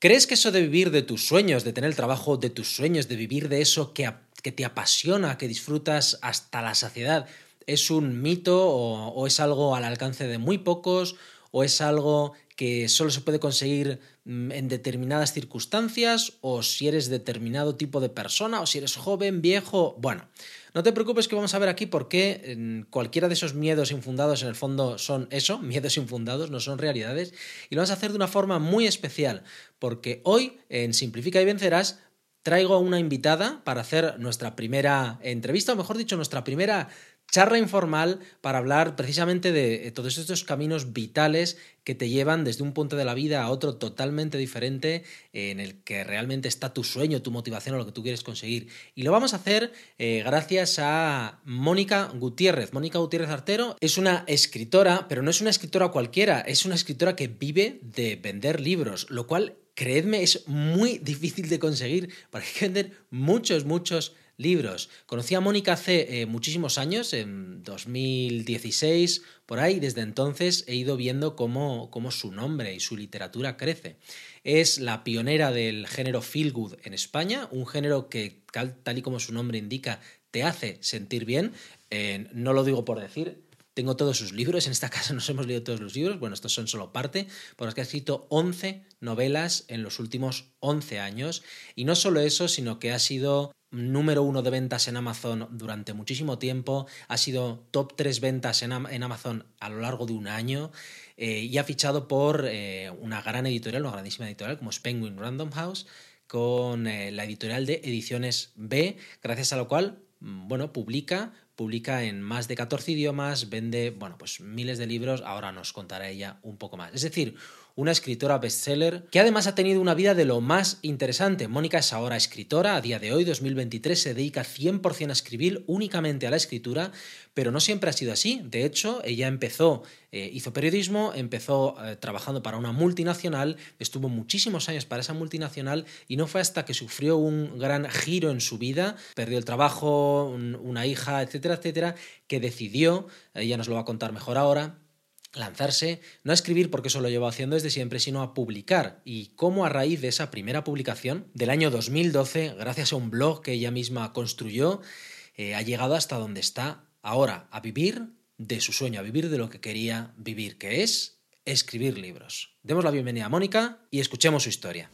¿Crees que eso de vivir de tus sueños, de tener el trabajo de tus sueños, de vivir de eso que, que te apasiona, que disfrutas hasta la saciedad, es un mito o, o es algo al alcance de muy pocos o es algo que solo se puede conseguir mm, en determinadas circunstancias o si eres determinado tipo de persona o si eres joven, viejo, bueno. No te preocupes que vamos a ver aquí por qué cualquiera de esos miedos infundados en el fondo son eso, miedos infundados, no son realidades, y lo vamos a hacer de una forma muy especial, porque hoy en Simplifica y Vencerás traigo a una invitada para hacer nuestra primera entrevista, o mejor dicho, nuestra primera charla informal para hablar precisamente de eh, todos estos caminos vitales que te llevan desde un punto de la vida a otro totalmente diferente en el que realmente está tu sueño, tu motivación o lo que tú quieres conseguir. Y lo vamos a hacer eh, gracias a Mónica Gutiérrez. Mónica Gutiérrez Artero es una escritora, pero no es una escritora cualquiera, es una escritora que vive de vender libros, lo cual, creedme, es muy difícil de conseguir, porque hay que vender muchos, muchos libros. Conocí a Mónica hace eh, muchísimos años, en 2016, por ahí, desde entonces he ido viendo cómo, cómo su nombre y su literatura crece. Es la pionera del género feel good en España, un género que, tal, y como su nombre indica, te hace sentir bien. No lo digo por decir, tengo todos sus libros, en esta casa nos hemos leído todos los libros, bueno, estos son solo parte, por los que ha escrito 11 novelas en los últimos 11 años. Y no solo eso, sino que ha sido número uno de ventas en Amazon durante muchísimo tiempo, ha sido top 3 ventas en, Amazon a lo largo de un año eh, y ha fichado por eh, una gran editorial, una grandísima editorial como es Penguin Random House, con eh, la editorial de Ediciones B, gracias a lo cual, mm, bueno, publica publica en más de 14 idiomas, vende, bueno, pues miles de libros, ahora nos contará ella un poco más. Es decir, una escritora bestseller que además ha tenido una vida de lo más interesante. Mónica es ahora escritora, a día de hoy, 2023, se dedica 100% a escribir, únicamente a la escritura, pero no siempre ha sido así. De hecho, ella empezó, eh, hizo periodismo, empezó eh, trabajando para una multinacional, estuvo muchísimos años para esa multinacional y no fue hasta que sufrió un gran giro en su vida, perdió el trabajo, una hija, etcétera, etcétera, que decidió, ella nos lo va a contar mejor ahora, lanzarse, no a escribir porque eso lo llevo haciendo desde siempre, sino a publicar. Y cómo a raíz de esa primera publicación del año 2012, gracias a un blog que ella misma construyó, eh, ha llegado hasta donde está ahora, a vivir de su sueño, a vivir de lo que quería vivir, que es escribir libros. Demos la bienvenida a Mónica y escuchemos su historia.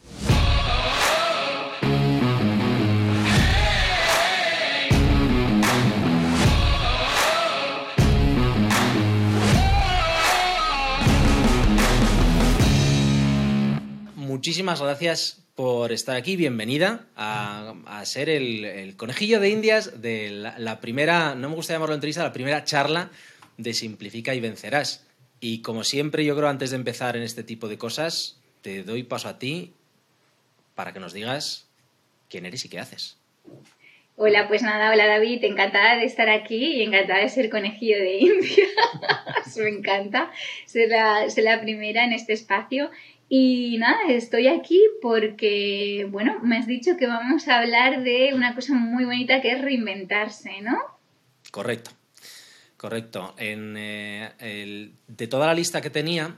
Muchísimas gracias por estar aquí. Bienvenida a, ser el, conejillo de indias de la, primera, no me gusta llamarlo entrevista, la primera charla de Simplifica y Vencerás. Y como siempre, yo creo antes de empezar en este tipo de cosas, te doy paso a ti para que nos digas quién eres y qué haces. Hola, pues nada, hola David, encantada de estar aquí y encantada de ser conejillo de India. Me encanta ser la primera en este espacio y nada, estoy aquí porque, bueno, me has dicho que vamos a hablar de una cosa muy bonita que es reinventarse, ¿no? Correcto, correcto. En, eh, de toda la lista que tenía,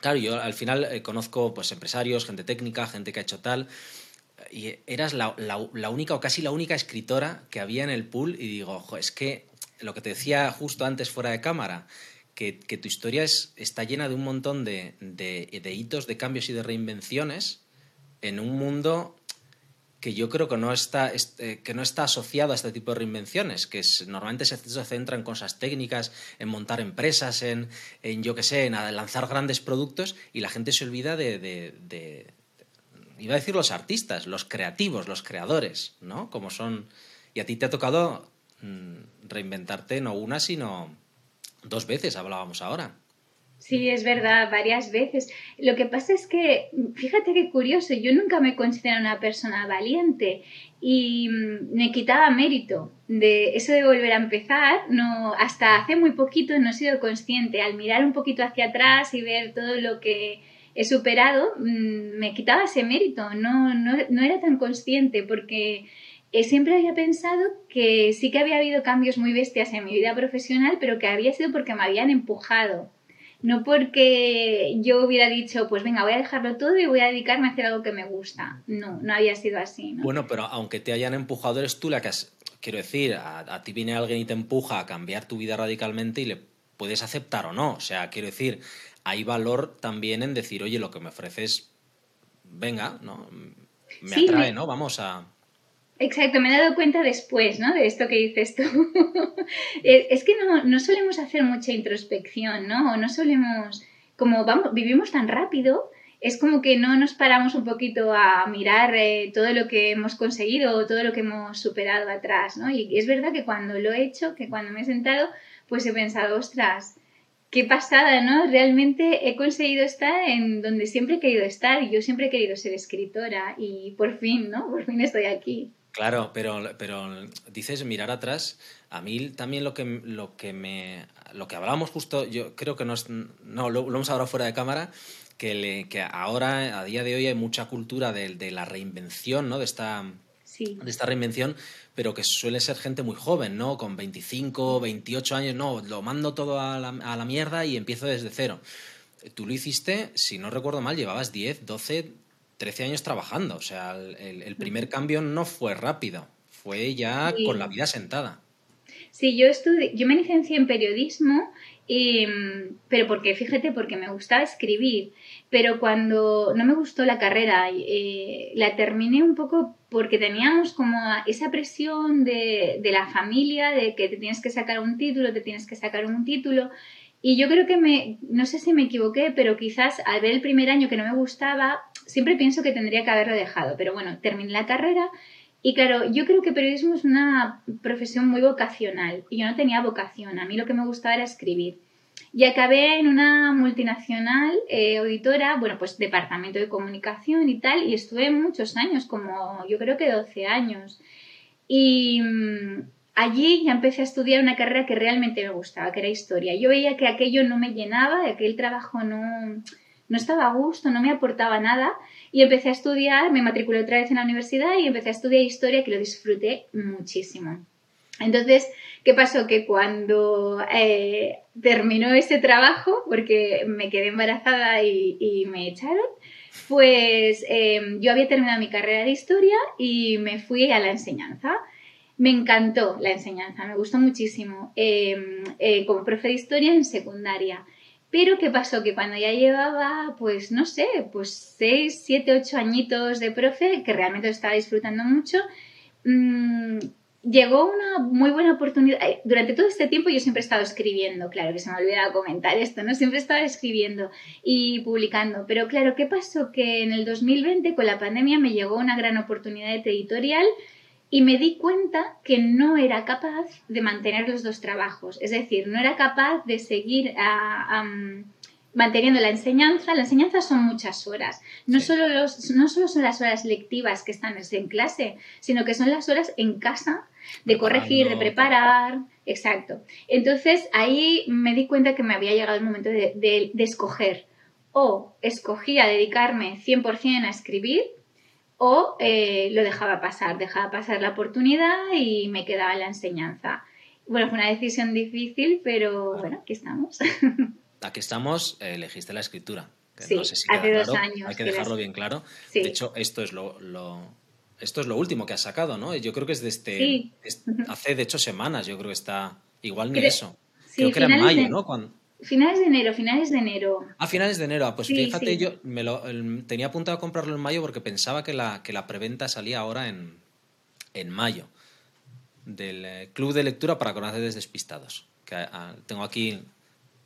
claro, yo al final eh, conozco pues, empresarios, gente técnica, gente que ha hecho tal, y eras la, la, única o casi la única escritora que había en el pool y digo, ojo, es que lo que te decía justo antes fuera de cámara, que, tu historia es, está llena de un montón de, hitos, de cambios y de reinvenciones en un mundo que yo creo que no está, eh, que no está asociado a este tipo de reinvenciones, que normalmente se, centra en cosas técnicas, en montar empresas, en, en yo qué sé, en lanzar grandes productos y la gente se olvida de, de, iba a decir los artistas, los creativos, los creadores, ¿no? Como son... Y a ti te ha tocado mm, reinventarte no una, sino Dos veces hablábamos ahora. Sí, es verdad, varias veces. Lo que pasa es que, fíjate qué curioso, yo nunca me considero una persona valiente y mm, me quitaba mérito de eso de volver a empezar. No, hasta hace muy poquito no he sido consciente. Al mirar un poquito hacia atrás y ver todo lo que he superado, mm, me quitaba ese mérito. No, no, no era tan consciente porque siempre había pensado que sí que había habido cambios muy bestias en mi vida profesional, pero que había sido porque me habían empujado. No porque yo hubiera dicho, pues venga, voy a dejarlo todo y voy a dedicarme a hacer algo que me gusta. No, no había sido así. ¿no? Bueno, pero aunque te hayan empujado, eres tú la que has... Quiero decir, a, ti viene alguien y te empuja a cambiar tu vida radicalmente y le puedes aceptar o no. O sea, quiero decir, hay valor también en decir, oye, lo que me ofreces, venga, ¿no? Me atrae, ¿no? Vamos a... Exacto, me he dado cuenta después, ¿no? De esto que dices tú. es que no, no, solemos hacer mucha introspección, ¿no? No solemos, como vamos, vivimos tan rápido, es como que no nos paramos un poquito a mirar eh, todo lo que hemos conseguido o todo lo que hemos superado atrás, ¿no? Y es verdad que cuando lo he hecho, que cuando me he sentado, pues he pensado, ostras, qué pasada, ¿no? Realmente he conseguido estar en donde siempre he querido estar y yo siempre he querido ser escritora y por fin, ¿no? Por fin estoy aquí. Claro, pero, pero dices mirar atrás. A mí también lo que, lo que me. Lo que hablábamos justo, yo creo que no, no lo, hemos hablado fuera de cámara, que, le, que ahora, a día de hoy, hay mucha cultura de, de la reinvención, ¿no? De esta, de esta reinvención, pero que suele ser gente muy joven, ¿no? Con 25, 28 años, no, lo mando todo a la, a la mierda y empiezo desde cero. Tú lo hiciste, si no recuerdo mal, llevabas 10, 12, 13 años trabajando. O sea, el, primer cambio no fue rápido, fue ya con la vida sentada. Sí, yo estudié, yo me licencié en periodismo, pero porque, fíjate, porque me gustaba escribir, pero cuando no me gustó la carrera, eh, la terminé un poco porque teníamos como esa presión de, de la familia, de que te tienes que sacar un título, te tienes que sacar un título, y yo creo que me, no sé si me equivoqué, pero quizás al ver el primer año que no me gustaba, siempre pienso que tendría que haberlo dejado, pero bueno, terminé la carrera y claro, yo creo que periodismo es una profesión muy vocacional y yo no tenía vocación, a mí lo que me gustaba era escribir. Y acabé en una multinacional eh, auditora, bueno, pues departamento de comunicación y tal, y estuve muchos años, como yo creo que 12 años. Y mm, allí ya empecé a estudiar una carrera que realmente me gustaba, que era historia. Yo veía que aquello no me llenaba, que aquel trabajo no, no estaba a gusto, no me aportaba nada y empecé a estudiar, me matriculé otra vez en la universidad y empecé a estudiar historia que lo disfruté muchísimo. Entonces, ¿qué pasó? Que cuando eh, terminó ese trabajo, porque me quedé embarazada y, me echaron, pues em, yo había terminado mi carrera de historia y me fui a la enseñanza. Me encantó la enseñanza, me gustó muchísimo. Em, eh, como profe de historia en secundaria. Pero ¿qué pasó? Que cuando ya llevaba, pues no sé, pues 6, 7, 8 añitos de profe, que realmente lo estaba disfrutando mucho, mmm, llegó una muy buena oportunidad. Eh, durante todo este tiempo yo siempre he estado escribiendo, claro que se me ha olvidado comentar esto, ¿no? Siempre he estado escribiendo y publicando. Pero claro, ¿qué pasó? Que en el 2020 con la pandemia me llegó una gran oportunidad editorial y me di cuenta que no era capaz de mantener los dos trabajos, es decir, no era capaz de seguir manteniendo la enseñanza. La enseñanza son muchas horas, no, solo los, no solo son las horas lectivas que están en clase, sino que son las horas en casa de corregir, de preparar, exacto. Entonces ahí me di cuenta que me había llegado el momento de, de escoger. O escogía dedicarme 100% a escribir o eh, lo dejaba pasar, dejaba pasar la oportunidad y me quedaba en la enseñanza. Bueno, fue una decisión difícil, pero bueno, aquí estamos. Aquí estamos, eh, elegiste la escritura. sí, hace dos años. Hay que dejarlo bien claro. De hecho, esto es lo, esto es lo último que has sacado, ¿no? Yo creo que es de este... Sí. hace, de hecho, semanas, yo creo que está... Igual ni eso. creo que era en mayo, ¿no? Cuando... Finales de enero, finales de enero. A finales de enero, ah, pues fíjate, yo me lo, tenía apuntado a comprarlo en mayo porque pensaba que la, que la preventa salía ahora en, en mayo. Del eh, Club de Lectura para Conocer Despistados. Que, ah, tengo aquí,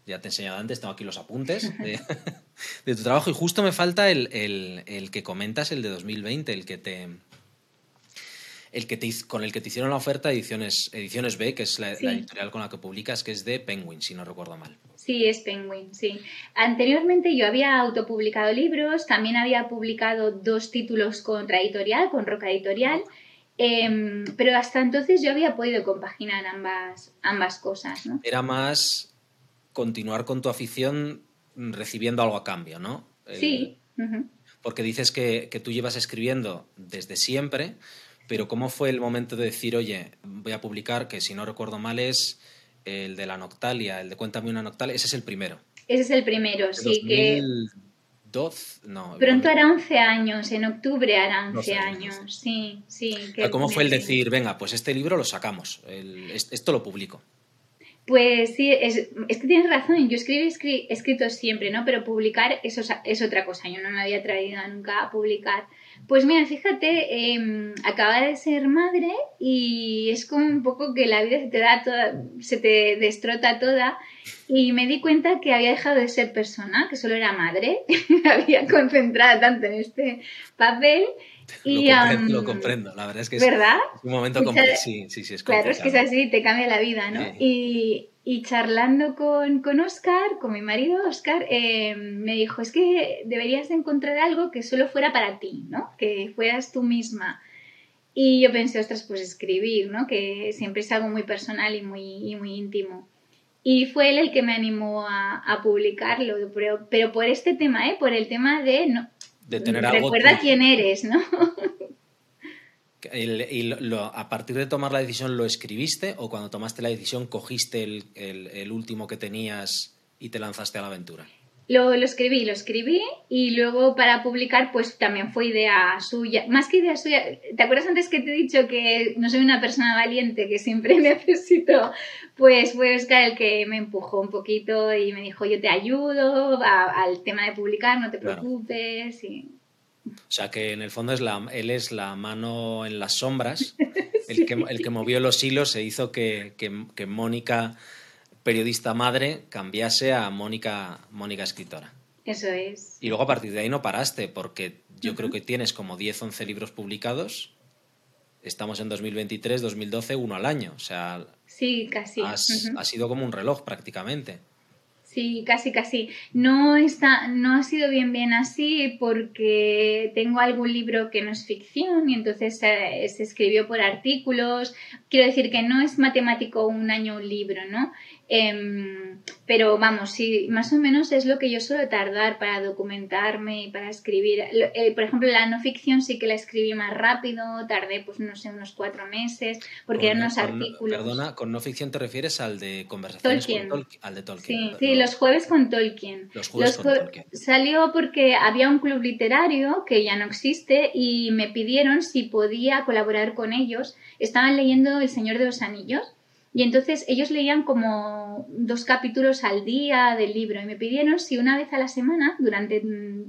ya te he enseñado antes, tengo aquí los apuntes de, de tu trabajo y justo me falta el, el, el, que comentas, el de 2020, el que te, el que te, con el que te hicieron la oferta Ediciones, Ediciones B, que es la, editorial con la que publicas, que es de Penguin, si no recuerdo mal. Sí, es Penguin, sí. Anteriormente yo había autopublicado libros, también había publicado dos títulos contra editorial, con Roca Editorial, em, pero hasta entonces yo había podido compaginar ambas, ambas cosas. ¿no? Era más continuar con tu afición recibiendo algo a cambio, ¿no? Sí. Porque dices que, que tú llevas escribiendo desde siempre, pero ¿cómo fue el momento de decir, oye, voy a publicar, que si no recuerdo mal es el de la Noctalia, el de Cuéntame una Noctalia, ese es el primero. Ese es el primero, sí, que... 12, no. Pronto hará 11 años, en octubre hará 11 años, sí, sí. ¿Cómo fue el decir, venga, pues este libro lo sacamos, esto lo publico? Pues sí, es, que tienes razón, yo escribo he escrito siempre, ¿no? Pero publicar eso es, otra cosa, yo no me había traído nunca a publicar. Pues mira, fíjate, eh, de ser madre y es como un poco que la vida se te da toda, se te destrota toda y me di cuenta que había dejado de ser persona, que solo era madre, había concentrado tanto en este papel y, lo, comprendo, la verdad es que es, un momento complicado. Sí, sí, sí, es Claro, es que es así, te cambia la vida, ¿no? Y, y, charlando con, con, Oscar, con mi marido Oscar, eh, me dijo, es que deberías encontrar algo que solo fuera para ti, ¿no? Que fueras tú misma. Y yo pensé, ostras, pues escribir, ¿no? Que siempre es algo muy personal y muy, y muy íntimo. Y fue él el que me animó a, a publicarlo, pero, pero, por este tema, ¿eh? Por el tema de, no, de tener algo. Recuerda quién eres, ¿no? y a partir de tomar la decisión, ¿lo escribiste o cuando tomaste la decisión cogiste el, último que tenías y te lanzaste a la aventura? Lo, lo, escribí, lo escribí y luego para publicar pues también fue idea suya, más que idea suya, ¿te acuerdas antes que te he dicho que no soy una persona valiente, que siempre necesito? Pues fue Oscar el que me empujó un poquito y me dijo yo te ayudo al tema de publicar, no te preocupes. Y... O sea que en el fondo es la, él es la mano en las sombras, el, que, el que movió los hilos e hizo que, que Mónica periodista madre cambiase a Mónica, Mónica escritora. Eso es. Y luego a partir de ahí no paraste, porque yo creo que tienes como 10, 11 libros publicados. Estamos en 2023, 2012, uno al año. O sea, sí, casi. Ha sido como un reloj prácticamente. Sí, casi, casi. No, está, no ha sido bien, bien así porque tengo algún libro que no es ficción y entonces se, se escribió por artículos. Quiero decir que no es matemático un año un libro, ¿no? Em, pero vamos, sí, más o menos es lo que yo suelo tardar para documentarme y para escribir. Eh, por ejemplo, la no ficción sí que la escribí más rápido, tardé, pues no sé, unos cuatro meses, porque eran unos artículos. Perdona, con no ficción te refieres al de conversaciones con Tolkien, al de Tolkien. Sí, sí, los jueves con Tolkien. Los jueves con Tolkien. Salió porque había un club literario que ya no existe y me pidieron si podía colaborar con ellos. Estaban leyendo El Señor de los Anillos y entonces ellos leían como dos capítulos al día del libro y me pidieron si una vez a la semana, durante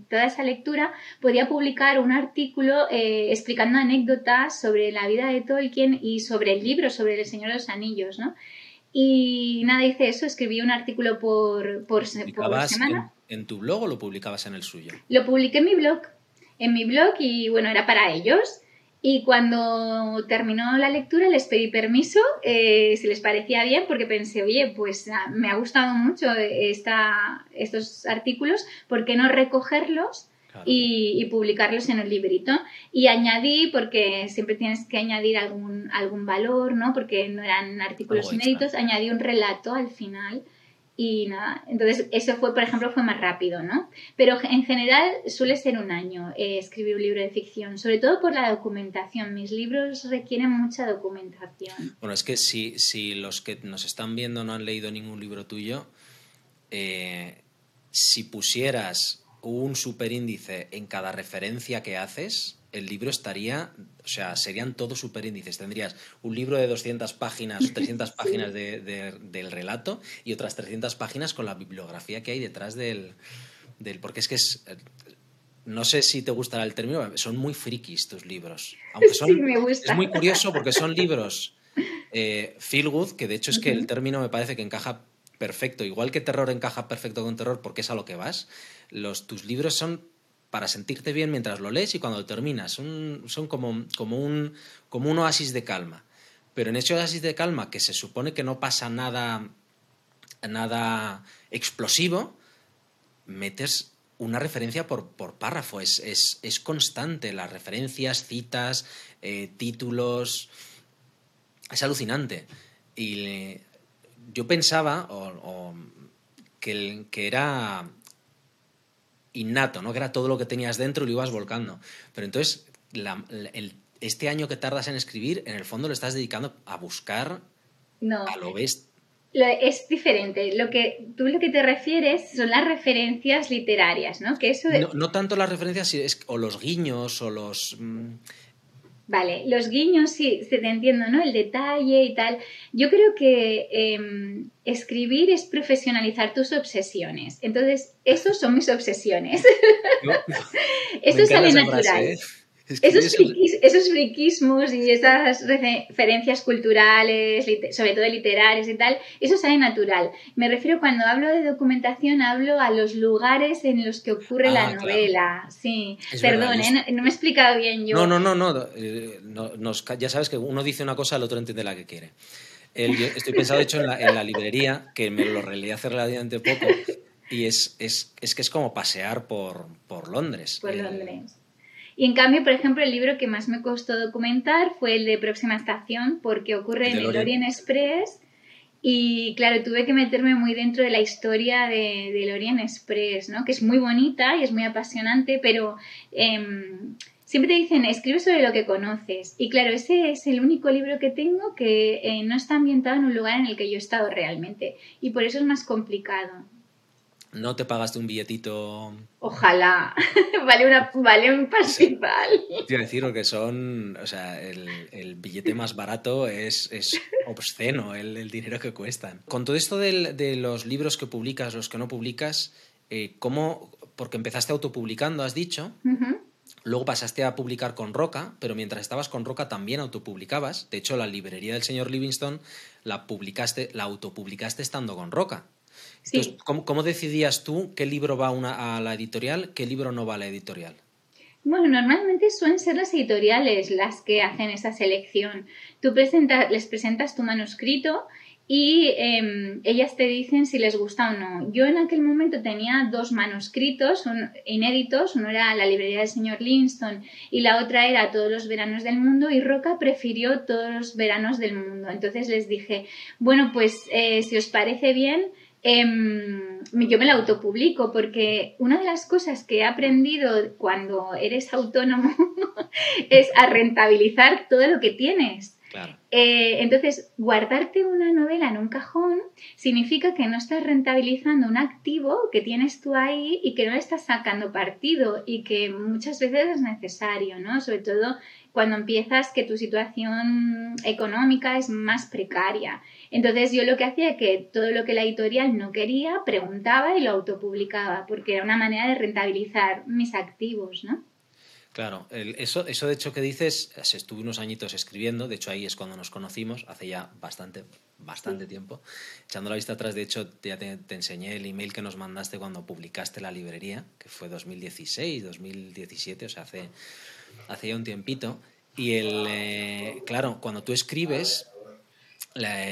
toda esa lectura, podía publicar un artículo eh, explicando anécdotas sobre la vida de Tolkien y sobre el libro, sobre El Señor de los Anillos, ¿no? Y nada, hice eso, escribí un artículo por, por, por semana. En, en, tu blog o lo publicabas en el suyo? Lo publiqué en mi blog, en mi blog y bueno, era para ellos. Y cuando terminó la lectura les pedí permiso eh, si les parecía bien porque pensé, oye, pues ah, me ha gustado mucho esta, estos artículos, ¿por qué no recogerlos? Y, publicarlos en un librito. Y añadí, porque siempre tienes que añadir algún, algún valor, ¿no? Porque no eran artículos inéditos, añadí un relato al final y nada, entonces eso fue, por ejemplo, fue más rápido, ¿no? Pero en general suele ser un año eh, escribir un libro de ficción, sobre todo por la documentación. Mis libros requieren mucha documentación. Bueno, es que si, si los que nos están viendo no han leído ningún libro tuyo, eh, si pusieras un superíndice en cada referencia que haces, el libro estaría, o sea, serían todos superíndices. Tendrías un libro de 200 páginas, 300 páginas del relato y otras 300 páginas con la bibliografía que hay detrás del, del... Porque es que es... No sé si te gustará el término, son muy frikis tus libros. Aunque son, Es muy curioso porque son libros eh, feel good, que de hecho es que el término me parece que encaja perfecto. Igual que terror encaja perfecto con terror porque es a lo que vas. Los, tus libros son para sentirte bien mientras lo lees y cuando lo terminas. Son, son como, como, un, como un oasis de calma. Pero en ese oasis de calma, que se supone que no pasa nada, nada explosivo, metes una referencia por, por párrafo. Es, es, es, constante. Las referencias, citas, eh, títulos. Es alucinante. Y yo pensaba que, que era innato, ¿no? Que era todo lo que tenías dentro y lo ibas volcando. Pero entonces, este año que tardas en escribir, en el fondo lo estás dedicando a buscar no. a lo best. es diferente. Lo que tú lo que te refieres son las referencias literarias, ¿no? Que eso no, tanto las referencias o los guiños o los... Vale, los guiños sí, se te entiendo, ¿no? El detalle y tal. Yo creo que em, escribir es profesionalizar tus obsesiones. Entonces, esos son mis obsesiones. Eso sale natural. ¿eh? Esos, friquismos y esas referencias culturales, sobre todo literarias y tal, eso sale natural. Me refiero cuando hablo de documentación, hablo a los lugares en los que ocurre la ah, novela. Sí, perdón, ¿eh? no, me he explicado bien yo. No, no, no, no, eh, ya sabes que uno dice una cosa, el otro entiende la que quiere. estoy pensado, de hecho, en la, librería, que me lo releí hace relativamente poco, y es, es, es que es como pasear por, por Londres. Por Londres. Y en cambio, por ejemplo, el libro que más me costó documentar fue el de Próxima Estación, porque ocurre en el Orient Express. Y claro, tuve que meterme muy dentro de la historia de, del Orient Express, ¿no? que es muy bonita y es muy apasionante, pero em, siempre te dicen, escribe sobre lo que conoces. Y claro, ese es el único libro que tengo que eh, no está ambientado en un lugar en el que yo he estado realmente. Y por eso es más complicado. ¿No te pagaste un billetito? Ojalá. vale, una, vale un festival. Quiero decir que son. O sea, el, billete más barato es, es obsceno el, dinero que cuestan. Con todo esto de los libros que publicas, los que no publicas, eh, ¿cómo.? Porque empezaste autopublicando, has dicho. Luego pasaste a publicar con Roca, pero mientras estabas con Roca también autopublicabas. De hecho, la librería del señor Livingston la publicaste, la autopublicaste estando con Roca. ¿Cómo, decidías tú qué libro va a la editorial, qué libro no va a la editorial? Bueno, normalmente suelen ser las editoriales las que hacen esa selección. Tú les presentas tu manuscrito y em, ellas te dicen si les gusta o no. Yo en aquel momento tenía dos manuscritos inéditos, uno era La librería del señor Livingston y la otra era Todos los veranos del mundo y Roca prefirió Todos los veranos del mundo. Entonces les dije, bueno, pues eh, si os parece bien, Em, yo me la autopublico porque una de las cosas que he aprendido cuando eres autónomo es a rentabilizar todo lo que tienes. Eh, entonces, guardarte una novela en un cajón significa que no estás rentabilizando un activo que tienes tú ahí y que no le estás sacando partido y que muchas veces es necesario, ¿no? Sobre todo cuando empiezas que tu situación económica es más precaria. Entonces yo lo que hacía es que todo lo que la editorial no quería, preguntaba y lo autopublicaba, porque era una manera de rentabilizar mis activos, ¿no? Claro, eso, eso de hecho que dices, estuve unos añitos escribiendo, de hecho ahí es cuando nos conocimos, hace ya bastante, bastante tiempo. Echando la vista atrás, de hecho ya te, enseñé el email que nos mandaste cuando publicaste la librería, que fue 2016, 2017, o sea, hace, hace ya un tiempito. Y el, eh, claro, cuando tú escribes,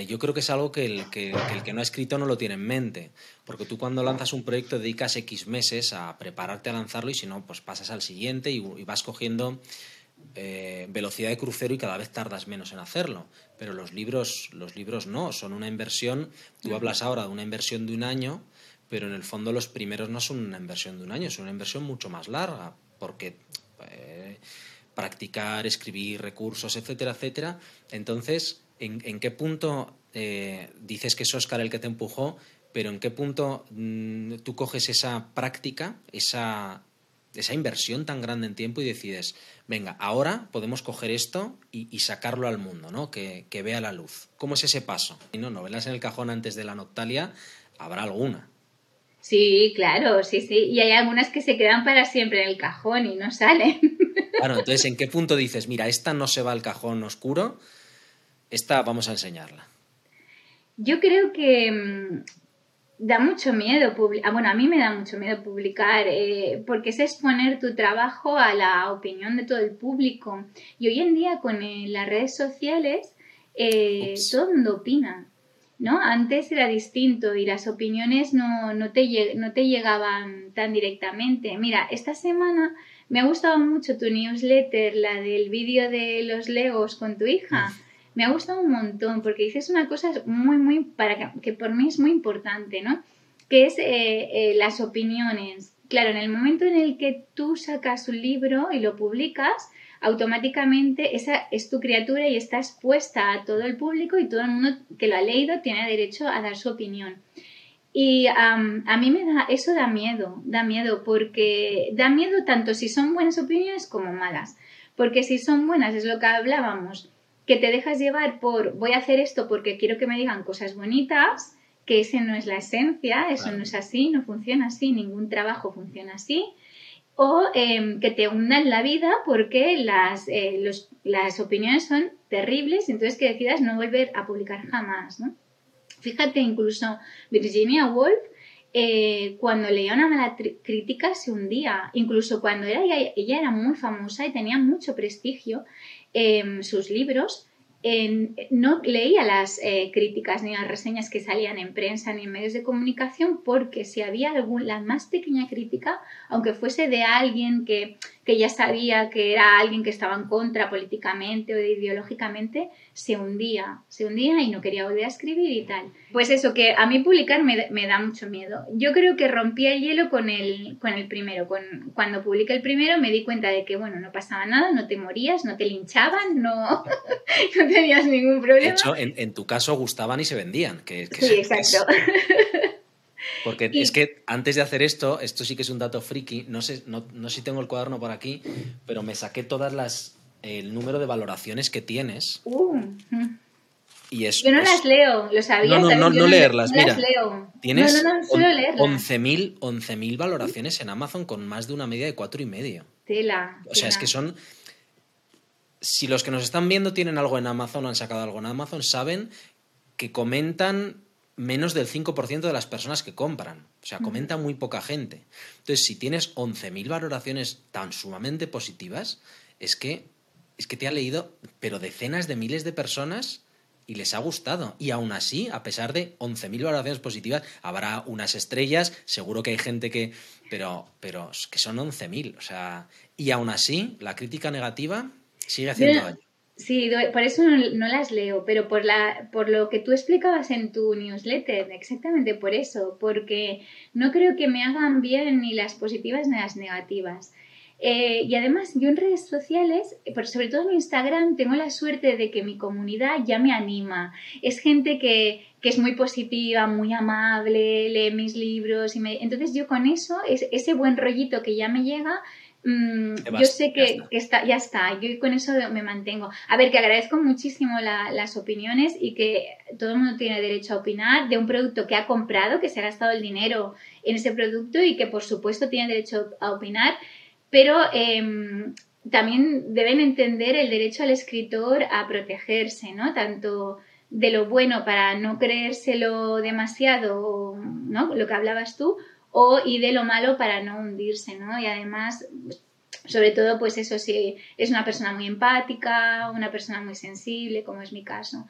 yo creo que es algo que el que, el que no ha escrito no lo tiene en mente. Porque tú cuando lanzas un proyecto dedicas X meses a prepararte a lanzarlo y si no, pues pasas al siguiente y, vas cogiendo eh, velocidad de crucero y cada vez tardas menos en hacerlo. Pero los libros, los libros no, son una inversión. Tú hablas ahora de una inversión de un año, pero en el fondo los primeros no son una inversión de un año, es una inversión mucho más larga. Porque eh, practicar, escribir recursos, etcétera, etcétera. Entonces, ¿en, qué punto eh, dices que es Oscar el que te empujó, pero en qué punto mm, tú coges esa práctica, esa, esa inversión tan grande en tiempo y decides, venga, ahora podemos coger esto y, sacarlo al mundo, ¿no? Que, que, vea la luz. ¿Cómo es ese paso? Y no, novelas en el cajón antes de la noctalia, habrá alguna. Sí, claro, sí, sí. Y hay algunas que se quedan para siempre en el cajón y no salen. Claro, entonces, ¿en qué punto dices, mira, esta no se va al cajón oscuro, esta vamos a enseñarla? Yo creo que mm, da mucho miedo publicar, ah, bueno, a mí me da mucho miedo publicar, eh, porque es exponer tu trabajo a la opinión de todo el público. Y hoy en día con eh, las redes sociales, eh, todo el mundo opina. ¿no? Antes era distinto y las opiniones no, no, te, no te llegaban tan directamente. Mira, esta semana me ha gustado mucho tu newsletter, la del vídeo de los Legos con tu hija. Me ha gustado un montón porque dices una cosa muy, muy, para que, por mí es muy importante, ¿no? Que es eh, eh, las opiniones. Claro, en el momento en el que tú sacas un libro y lo publicas, automáticamente esa es tu criatura y está expuesta a todo el público y todo el mundo que lo ha leído tiene derecho a dar su opinión. Y a mí me da, eso da miedo, da miedo, porque da miedo tanto si son buenas opiniones como malas. Porque si son buenas, es lo que hablábamos, que te dejas llevar por voy a hacer esto porque quiero que me digan cosas bonitas, que ese no es la esencia, eso no es así, no funciona así, ningún trabajo funciona así. O em, que te hundan la vida porque las, eh, las opiniones son terribles, entonces que decidas no volver a publicar jamás, ¿no? Fíjate, incluso Virginia Woolf, eh, cuando leía una mala crítica se hundía. Incluso cuando era, ella, era muy famosa y tenía mucho prestigio, en sus libros no leía las eh, críticas ni las reseñas que salían en prensa ni en medios de comunicación porque si había algún, la más pequeña crítica, aunque fuese de alguien que, que ya sabía que era alguien que estaba en contra políticamente o ideológicamente, se hundía, se hundía y no quería volver a escribir y tal. Pues eso, que a mí publicar me, me da mucho miedo. Yo creo que rompí el hielo con el, con el primero. Con, cuando publiqué el primero me di cuenta de que, bueno, no pasaba nada, no te morías, no te linchaban, no, no tenías ningún problema. De hecho, en, en, tu caso gustaban y se vendían. Que, sí, exacto. Porque es que antes de hacer esto, esto sí que es un dato friki, no sé, no, no sé si tengo el cuaderno por aquí, pero me saqué todas las el número de valoraciones que tienes. Uh, y es, Yo no las leo, lo sabía. No, no, no, leerlas, mira. Las leo. Tienes 11.000 11 valoraciones en Amazon con más de una media de cuatro y medio. Tela. O sea, es que son si los que nos están viendo tienen algo en Amazon han sacado algo en Amazon, saben que comentan menos del 5% de las personas que compran. O sea, comenta muy poca gente. Entonces, si tienes 11.000 valoraciones tan sumamente positivas, es que, es que te ha leído, pero decenas de miles de personas y les ha gustado. Y aún así, a pesar de 11.000 valoraciones positivas, habrá unas estrellas, seguro que hay gente que... Pero, pero que son 11.000. O sea, y aún así, la crítica negativa sigue haciendo daño. Sí, por eso no, las leo, pero por, la, por lo que tú explicabas en tu newsletter, exactamente por eso, porque no creo que me hagan bien ni las positivas ni las negativas. Eh, y además yo en redes sociales, sobre todo en Instagram, tengo la suerte de que mi comunidad ya me anima. Es gente que, que es muy positiva, muy amable, lee mis libros. Y me... Entonces yo con eso, ese buen rollito que ya me llega, Mm, yo sé que, ya está. ya está, yo con eso me mantengo. A ver, que agradezco muchísimo las opiniones y que todo el mundo tiene derecho a opinar de un producto que ha comprado, que se ha gastado el dinero en ese producto y que por supuesto tiene derecho a opinar, pero em, también deben entender el derecho al escritor a protegerse, ¿no? Tanto de lo bueno para no creérselo demasiado, ¿no? Lo que hablabas tú, o y de lo malo para no hundirse, ¿no? Y además, sobre todo, pues eso, si es una persona muy empática, una persona muy sensible, como es mi caso.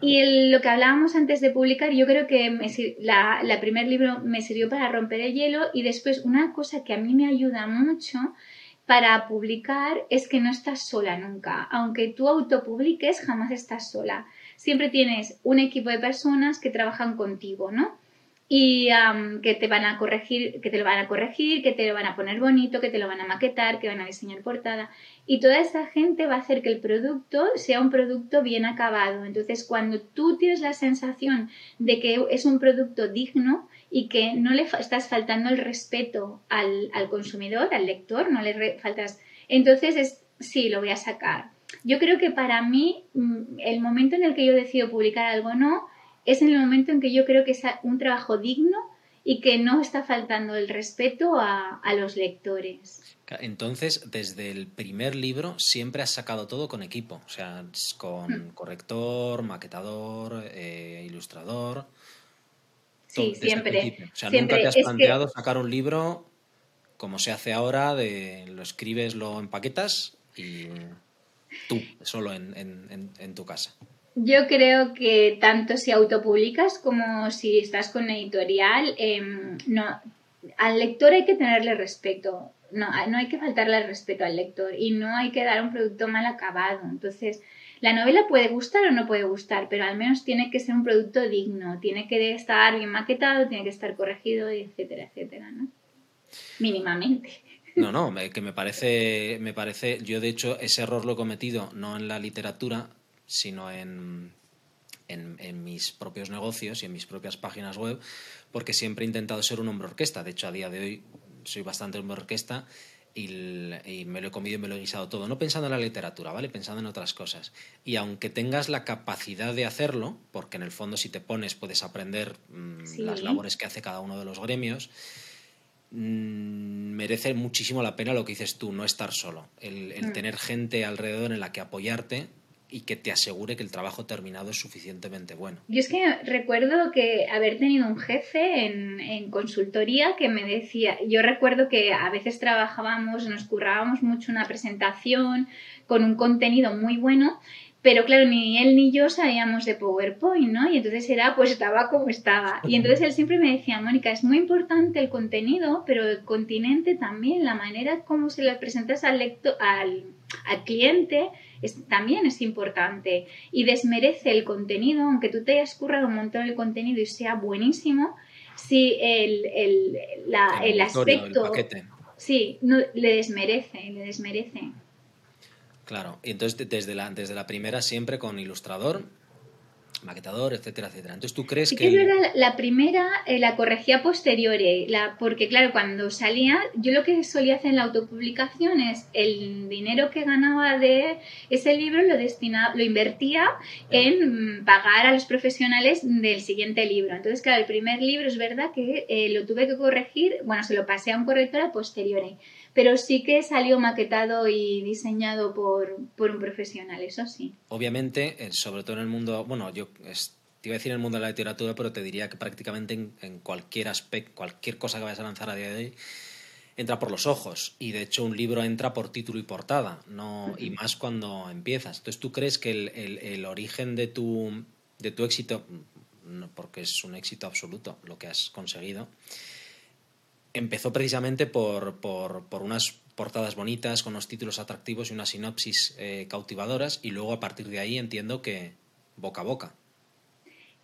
Y lo que hablábamos antes de publicar, yo creo que me, la, la primer libro me sirvió para romper el hielo y después una cosa que a mí me ayuda mucho para publicar es que no estás sola nunca. Aunque tú autopubliques, jamás estás sola. Siempre tienes un equipo de personas que trabajan contigo, ¿no? Y que te van a corregir, que te lo van a corregir, que te lo van a poner bonito, que te lo van a maquetar, que van a diseñar portada. Y toda esa gente va a hacer que el producto sea un producto bien acabado. Entonces, cuando tú tienes la sensación de que es un producto digno y que no le estás faltando el respeto al, al consumidor, al lector, no le faltas, entonces es, sí, lo voy a sacar. Yo creo que para mí, mm, el momento en el que yo decido publicar algo no, es en el momento en que yo creo que es un trabajo digno y que no está faltando el respeto a, los lectores. Entonces, desde el primer libro siempre has sacado todo con equipo, o sea, con hmm. corrector, maquetador, eh, ilustrador. Sí, siempre. O sea, nunca te has planteado sacar un libro como se hace ahora, de lo escribes, lo empaquetas y tú, solo en tu casa. Yo creo que tanto si autopublicas como si estás con editorial, em, no, al lector hay que tenerle respeto. No, no hay que faltarle el respeto al lector y no hay que dar un producto mal acabado. Entonces, la novela puede gustar o no puede gustar, pero al menos tiene que ser un producto digno, tiene que estar bien maquetado, tiene que estar corregido, etcétera, etcétera, ¿no? Mínimamente. No, no, que me parece, me parece, yo de hecho ese error lo he cometido no en la literatura, sino en, en, mis propios negocios y en mis propias páginas web, porque siempre he intentado ser un hombre orquesta. De hecho, a día de hoy soy bastante hombre orquesta y, me lo he comido y me lo he guisado todo, no pensando en la literatura, ¿vale? Pensando en otras cosas. Y aunque tengas la capacidad de hacerlo, porque en el fondo si te pones puedes aprender mm, las labores que hace cada uno de los gremios, mm, merece muchísimo la pena lo que dices tú, no estar solo, el, mm. tener gente alrededor en la que apoyarte y que te asegure que el trabajo terminado es suficientemente bueno. Yo es que recuerdo que haber tenido un jefe en, consultoría que me decía, yo recuerdo que a veces trabajábamos, nos currábamos mucho una presentación con un contenido muy bueno, pero claro, ni él ni yo sabíamos de PowerPoint, ¿no? Y entonces era, pues estaba como estaba. Y entonces él siempre me decía, Mónica, es muy importante el contenido, pero el continente también, la manera como se lo presentas al, lector, al, al cliente también es importante y desmerece el contenido, aunque tú te hayas currado un montón el contenido y sea buenísimo, si el, el, el aspecto... sí, no, le desmerece, le desmerece. Claro, y entonces desde la, desde la primera siempre con ilustrador maquetador, etcétera, etcétera. Entonces, ¿tú crees que...? la primera eh, la corregía posterior, la, porque claro, cuando salía, yo lo que solía hacer en la autopublicación es el dinero que ganaba de ese libro lo destinaba, lo invertía en pagar a los profesionales del siguiente libro. Entonces, claro, el primer libro es verdad que eh, lo tuve que corregir, bueno, se lo pasé a un corrector a posteriori pero sí que salió maquetado y diseñado por, un profesional, eso sí. Obviamente, eh, sobre todo en el mundo, bueno, yo te iba a decir en el mundo de la literatura, pero te diría que prácticamente en, cualquier aspecto, cualquier cosa que vayas a lanzar a día de hoy, entra por los ojos. Y de hecho un libro entra por título y portada, no, y más cuando empiezas. Entonces, ¿tú crees que el, origen de tu, de tu éxito, porque es un éxito absoluto lo que has conseguido, empezó precisamente por, unas portadas bonitas, con unos títulos atractivos y unas sinopsis eh, cautivadoras, y luego a partir de ahí entiendo que boca a boca.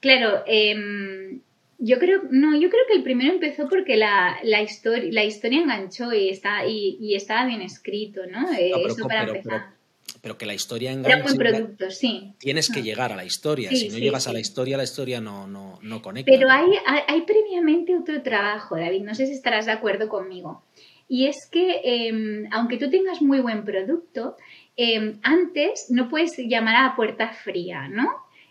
Claro, em, yo creo, no, yo creo que el primero empezó porque la, la, la historia enganchó y, está, y, estaba bien escrito, ¿no? Eso para empezar pero que la historia enganche. producto, sí. Tienes que ah. llegar a la historia. si no llegas a la historia, la historia no, no, no conecta. Pero hay, hay, previamente otro trabajo, David. No sé si estarás de acuerdo conmigo. Y es que, em, aunque tú tengas muy buen producto, em, antes no puedes llamar a puerta fría, ¿no?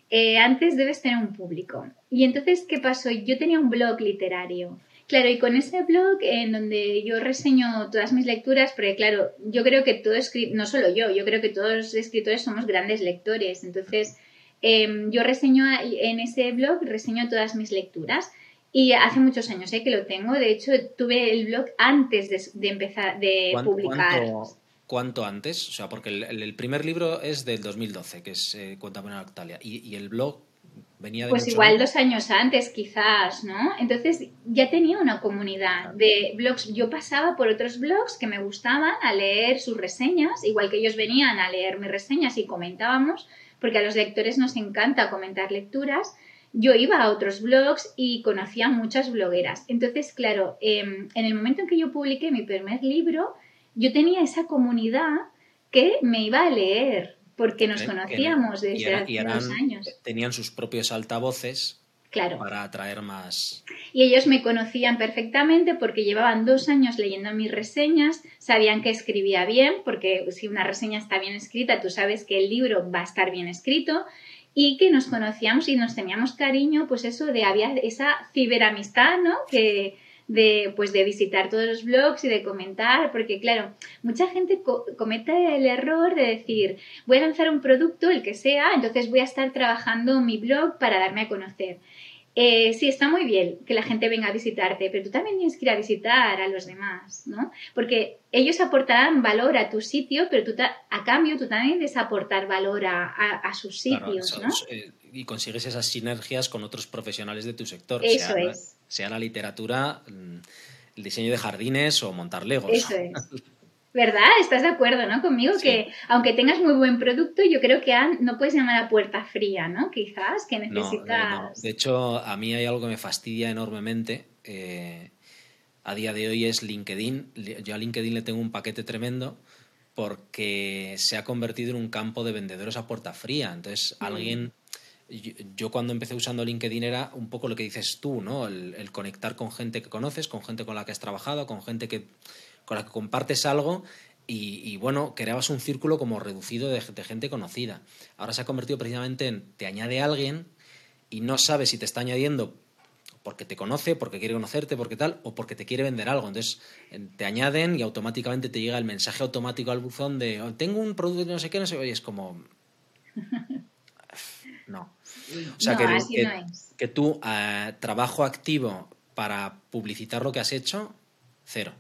Eh, antes debes tener un público. Y entonces, ¿qué pasó? Yo tenía un blog literario. Claro, y con ese blog en donde yo reseño todas mis lecturas, porque claro, yo creo que todo no solo yo, yo creo que todos los escritores somos grandes lectores. Entonces, em, yo reseño en ese blog, reseño todas mis lecturas. Y hace muchos años ¿eh? que lo tengo. De hecho, tuve el blog antes de, empezar, de publicar. ¿cuánto, antes? O sea, porque el, primer libro es del 2012, que es eh, Cuéntame una Octalia. Y, y el blog pues igual dos años antes, quizás, ¿no? Entonces ya tenía una comunidad de blogs. Yo pasaba por otros blogs que me gustaban a leer sus reseñas, igual que ellos venían a leer mis reseñas y comentábamos, porque a los lectores nos encanta comentar lecturas. Yo iba a otros blogs y conocía muchas blogueras. Entonces, claro, em, en el momento en que yo publiqué mi primer libro, yo tenía esa comunidad que me iba a leer porque nos conocíamos desde hace dos años. Tenían sus propios altavoces claro. para atraer más. Y ellos me conocían perfectamente porque llevaban dos años leyendo mis reseñas, sabían que escribía bien, porque si una reseña está bien escrita, tú sabes que el libro va a estar bien escrito y que nos conocíamos y nos teníamos cariño, pues eso de había esa ciberamistad, ¿no? Que, de, pues, de visitar todos los blogs y de comentar, porque claro, mucha gente comete el error de decir, voy a lanzar un producto, el que sea, entonces voy a estar trabajando mi blog para darme a conocer. Eh, sí, está muy bien que la gente venga a visitarte, pero tú también tienes que ir a visitar a los demás, ¿no? Porque ellos aportarán valor a tu sitio, pero tú a cambio tú también debes aportar valor a, sus sitios, ¿no? Eh, y consigues esas sinergias con otros profesionales de tu sector. Eso es sea la literatura, mm, el diseño de jardines o montar legos. Eso es. ¿Verdad? ¿Estás de acuerdo, no? Conmigo que aunque tengas muy buen producto, yo creo que no puedes llamar a puerta fría, ¿no? Quizás que necesitas... De hecho, a mí hay algo que me fastidia enormemente. Eh, a día de hoy es LinkedIn. Yo a LinkedIn le tengo un paquete tremendo porque se ha convertido en un campo de vendedores a puerta fría. Entonces, mm. alguien yo, cuando empecé usando LinkedIn era un poco lo que dices tú, ¿no? El, conectar con gente que conoces, con gente con la que has trabajado, con gente que, con la que compartes algo y, bueno, creabas un círculo como reducido de, gente conocida. Ahora se ha convertido precisamente en te añade alguien y no sabes si te está añadiendo porque te conoce, porque quiere conocerte, porque tal, o porque te quiere vender algo. Entonces te añaden y automáticamente te llega el mensaje automático al buzón de oh, tengo un producto de no sé qué, no sé, y es como... O sea, que, que, tú, eh, trabajo activo para publicitar lo que has hecho, cero.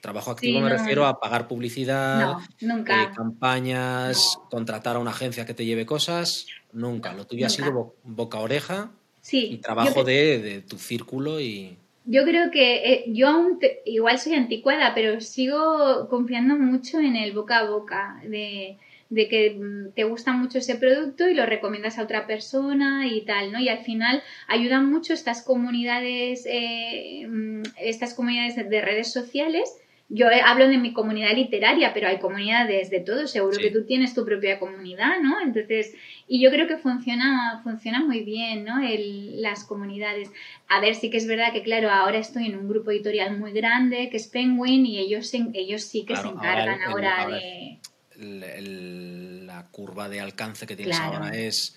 Trabajo activo me refiero a pagar publicidad, nunca. Eh, campañas, contratar a una agencia que te lleve cosas, nunca. Lo tuyo ha sido boca a oreja y trabajo de, tu círculo y... Yo creo que eh, yo aún igual soy anticuada, pero sigo confiando mucho en el boca a boca de de que mm, te gusta mucho ese producto y lo recomiendas a otra persona y tal, ¿no? Y al final ayudan mucho estas comunidades, eh, mm, estas comunidades de redes sociales. Yo hablo de mi comunidad literaria, pero hay comunidades de todo, seguro que tú tienes tu propia comunidad, ¿no? Entonces, y yo creo que funciona, funciona muy bien, ¿no? El, las comunidades. A ver, sí que es verdad que, claro, ahora estoy en un grupo editorial muy grande, que es Penguin, y ellos, ellos sí que se encargan ahora, de la curva de alcance que tienes ahora es,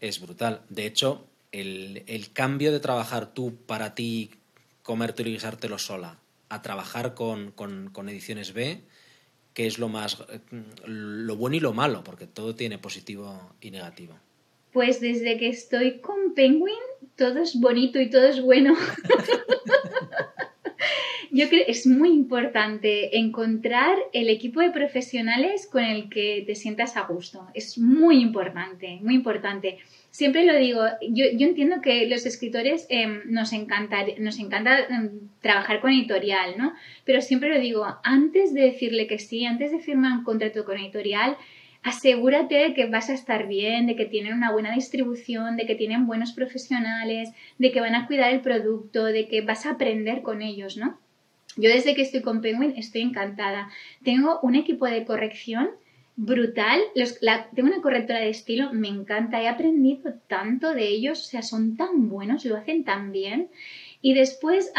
es brutal. De hecho, el, cambio de trabajar tú para ti, comercializártelo sola, a trabajar con, ediciones B, que es lo más lo bueno y lo malo, porque todo tiene positivo y negativo. Pues desde que estoy con Penguin, todo es bonito y todo es bueno. Yo creo que es muy importante encontrar el equipo de profesionales con el que te sientas a gusto. Es muy importante, muy importante. Siempre lo digo, yo, entiendo que los escritores em, nos, encanta, nos encanta em, trabajar con editorial, ¿no? Pero siempre lo digo, antes de decirle que sí, antes de firmar un contrato con editorial, asegúrate de que vas a estar bien, de que tienen una buena distribución, de que tienen buenos profesionales, de que van a cuidar el producto, de que vas a aprender con ellos, ¿no? Yo desde que estoy con Penguin estoy encantada. Tengo un equipo de corrección brutal. tengo una correctora de estilo, me encanta. He aprendido tanto de ellos, o sea, son tan buenos, lo hacen tan bien. Y después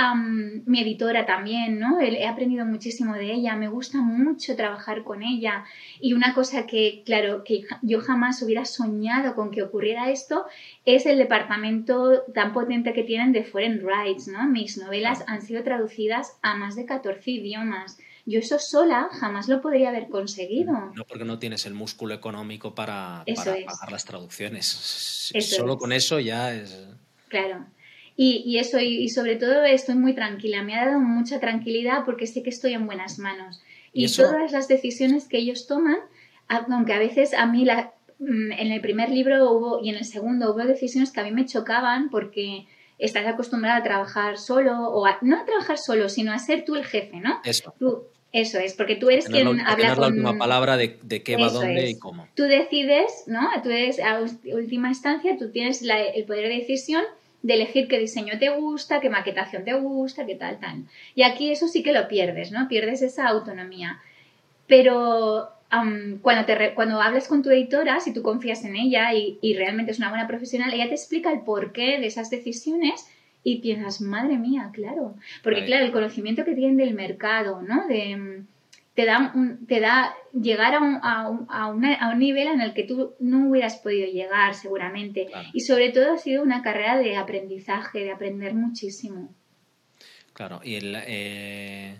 mi editora también, ¿no? He aprendido muchísimo de ella, me gusta mucho trabajar con ella. Y una cosa que, claro, que yo jamás hubiera soñado con que ocurriera esto es el departamento tan potente que tienen de Foreign Rights, ¿no? Mis novelas han sido traducidas a más de 14 idiomas. Yo eso sola jamás lo podría haber conseguido. No porque no tienes el músculo económico para, pagar las traducciones. Solo con eso ya es... Claro. Y, eso, y, sobre todo estoy muy tranquila, me ha dado mucha tranquilidad porque sé que estoy en buenas manos. Y, todas las decisiones que ellos toman, aunque a veces a mí la, mm, en el primer libro hubo y en el segundo hubo decisiones que a mí me chocaban porque estás acostumbrada a trabajar solo, o no a trabajar solo, sino a ser tú el jefe, ¿no? Eso. eso es, porque tú eres quien habla con... la última palabra de, qué va, dónde y cómo. Tú decides, ¿no? Tú eres, a última instancia, tú tienes el poder de decisión de elegir qué diseño te gusta, qué maquetación te gusta, qué tal, tal. Y aquí eso sí que lo pierdes, ¿no? Pierdes esa autonomía. Pero cuando, te cuando hablas con tu editora, si tú confías en ella y, realmente es una buena profesional, ella te explica el porqué de esas decisiones y piensas, madre mía, claro. Porque claro, el conocimiento que tienen del mercado, ¿no? De, te da, te da llegar a un, a, un, nivel en el que tú no hubieras podido llegar seguramente. Y sobre todo ha sido una carrera de aprendizaje, de aprender muchísimo. Claro, y el, eh,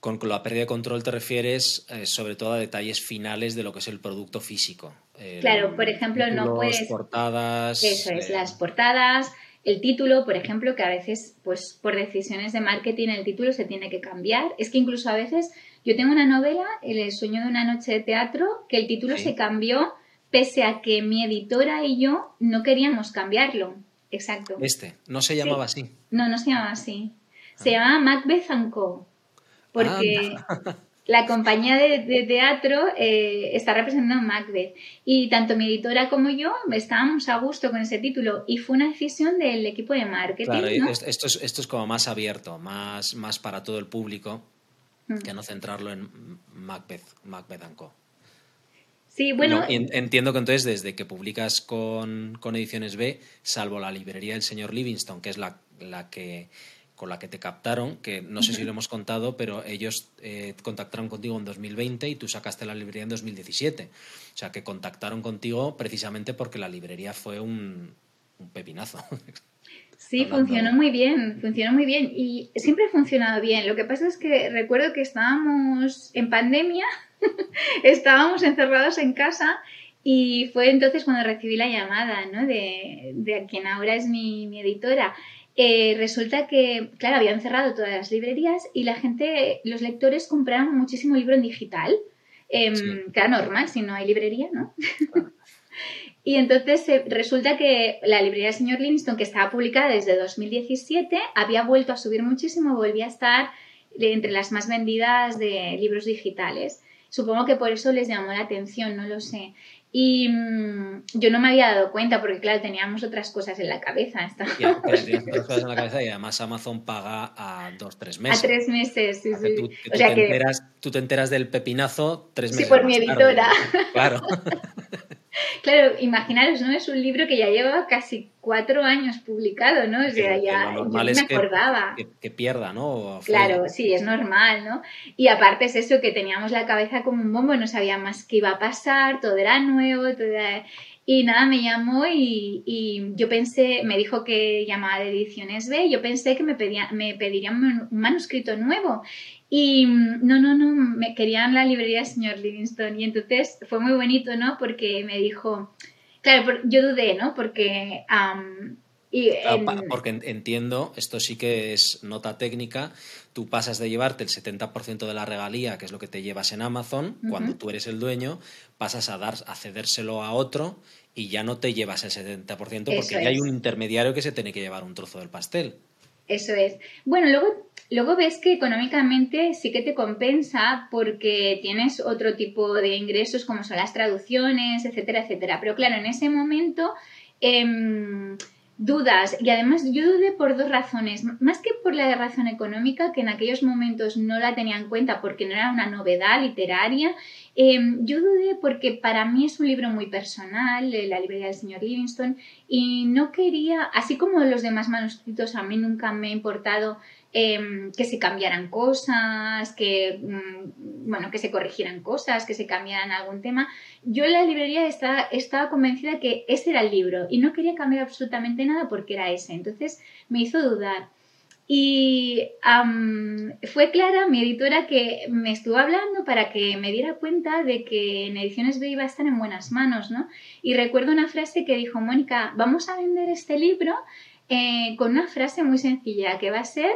con la pérdida de control te refieres eh, sobre todo a detalles finales de lo que es el producto físico. claro, por ejemplo, no puedes... portadas... Eso es, eh, las portadas, el título, por ejemplo, que a veces, pues por decisiones de marketing, el título se tiene que cambiar. Es que incluso a veces yo tengo una novela, El sueño de una noche de teatro, que el título se cambió pese a que mi editora y yo no queríamos cambiarlo. Exacto. Este, no se llamaba así. No, no se llamaba así. Se ah. llamaba Macbeth Co. Porque, la compañía de, teatro eh, está representando Macbeth. Y tanto mi editora como yo estábamos a gusto con ese título y fue una decisión del equipo de marketing. Claro, esto, es, esto es como más abierto, más, más para todo el público, mm. que no centrarlo en Macbeth, Macbeth Co. Sí, bueno. entiendo que entonces, desde que publicas con, con, Ediciones B, salvo la librería del señor Livingston, que es la, la que con la que te captaron, que no sé si lo hemos contado, pero ellos eh, contactaron contigo en 2020 y tú sacaste la librería en 2017. O sea, que contactaron contigo precisamente porque la librería fue un, pepinazo. Sí, funcionó muy bien, funcionó muy bien y siempre ha funcionado bien. Lo que pasa es que recuerdo que estábamos en pandemia, estábamos encerrados en casa y fue entonces cuando recibí la llamada ¿no? de, de quien ahora es mi, mi editora eh, resulta que, claro, habían cerrado todas las librerías y la gente, los lectores compraron muchísimo libro en digital. Eh, Claro, normal, si no hay librería, ¿no? y entonces eh, resulta que la librería del señor Livingston, que estaba publicada desde 2017, había vuelto a subir muchísimo, volvía a estar entre las más vendidas de libros digitales. Supongo que por eso les llamó la atención, no lo sé. Y mm, yo no me había dado cuenta porque, claro, teníamos otras cosas en la cabeza. Ya, tenías otras cosas en la cabeza y además Amazon paga a dos, tres meses. A tres meses, sí, sí. Tú, o sea te enteras, tú, te enteras, del pepinazo tres meses. Sí, por mi editora. Claro. Claro, imaginaros, ¿no? Es un libro que ya lleva casi cuatro años publicado, ¿no? O sea, ya yo me acordaba. Que, pierda, ¿no? Claro, sí, es normal, ¿no? Y aparte es eso, que teníamos la cabeza como un bombo, no sabíamos qué iba a pasar, todo era nuevo, todo era... Y nada, me llamó y, yo pensé, me dijo que llamaba de Ediciones B, yo pensé que me, pedía, me pedirían un manuscrito nuevo. Y mm, no, no, no, me querían la librería del señor Livingston. Y entonces fue muy bonito, ¿no? Porque me dijo, claro, yo dudé, ¿no? Porque... y Porque entiendo, esto sí que es nota técnica, tú pasas de llevarte el 70% de la regalía, que es lo que te llevas en Amazon, cuando tú eres el dueño, pasas a, dar, a cedérselo a otro y ya no te llevas el 70% porque ya hay un intermediario que se tiene que llevar un trozo del pastel. Eso es. Bueno, luego Luego ves que económicamente sí que te compensa porque tienes otro tipo de ingresos como son las traducciones, etcétera, etcétera. Pero claro, en ese momento em, dudas y además yo dudé por dos razones, más que por la razón económica, que en aquellos momentos no la tenía en cuenta porque no era una novedad literaria, em, yo dudé porque para mí es un libro muy personal, La librería del señor Livingston, y no quería, así como los demás manuscritos, a mí nunca me ha importado Em, que se cambiaran cosas, que, mm, bueno, que se corrigieran cosas, que se cambiaran algún tema. Yo en la librería estaba, estaba convencida que ese era el libro y no quería cambiar absolutamente nada porque era ese. Entonces me hizo dudar. Y fue Clara, mi editora, que me estuvo hablando para que me diera cuenta de que en Ediciones B iba a estar en buenas manos, ¿no? Y recuerdo una frase que dijo, Mónica, vamos a vender este libro eh, con una frase muy sencilla, que va a ser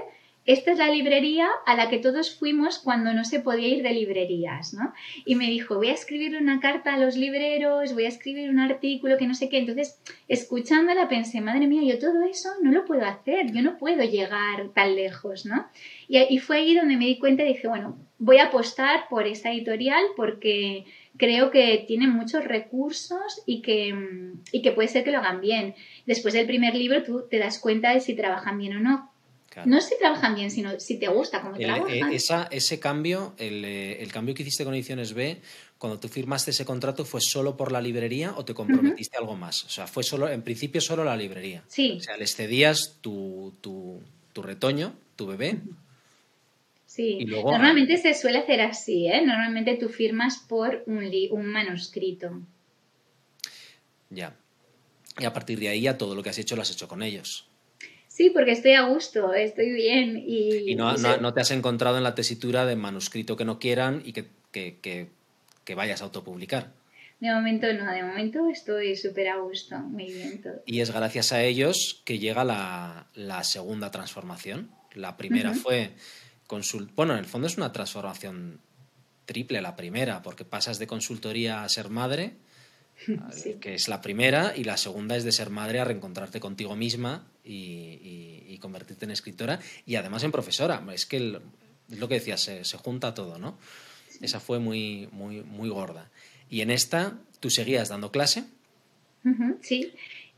esta es la librería a la que todos fuimos cuando no se podía ir de librerías, ¿no? Y me dijo, voy a escribir una carta a los libreros, voy a escribir un artículo que no sé qué. Entonces, escuchándola pensé, madre mía, yo todo eso no lo puedo hacer, yo no puedo llegar tan lejos, ¿no? Y, fue ahí donde me di cuenta y dije, bueno, voy a apostar por esta editorial porque creo que tiene muchos recursos y que, y que puede ser que lo hagan bien. Después del primer libro tú te das cuenta de si trabajan bien o no no si trabajan bien, sino si te gusta cómo trabajan. Eh, ese cambio, eh, el, cambio que hiciste con Ediciones B, cuando tú firmaste ese contrato, ¿fue solo por la librería o te comprometiste algo más? O sea, fue solo, en principio solo la librería. Sí. O sea, les cedías tu, tu, retoño, tu bebé. Sí, normalmente se suele hacer así, ¿eh? Normalmente tú firmas por un, un manuscrito. Ya. Y a partir de ahí ya todo lo que has hecho lo has hecho con ellos. Sí, porque estoy a gusto, estoy bien. Y, y no, no, te has encontrado en la tesitura de manuscrito que no quieran y que, que, que, vayas a autopublicar. De momento no, de momento estoy súper a gusto, muy bien todo. Y es gracias a ellos que llega la, la segunda transformación. La primera fue consult bueno, en el fondo es una transformación triple la primera, porque pasas de consultoría a ser madre, que es la primera, y la segunda es de ser madre a reencontrarte contigo misma y, convertirte en escritora y además en profesora. Es que es lo que decías, se, junta todo, ¿no? Esa fue muy, muy, muy gorda. Y en esta, tú seguías dando clase. sí.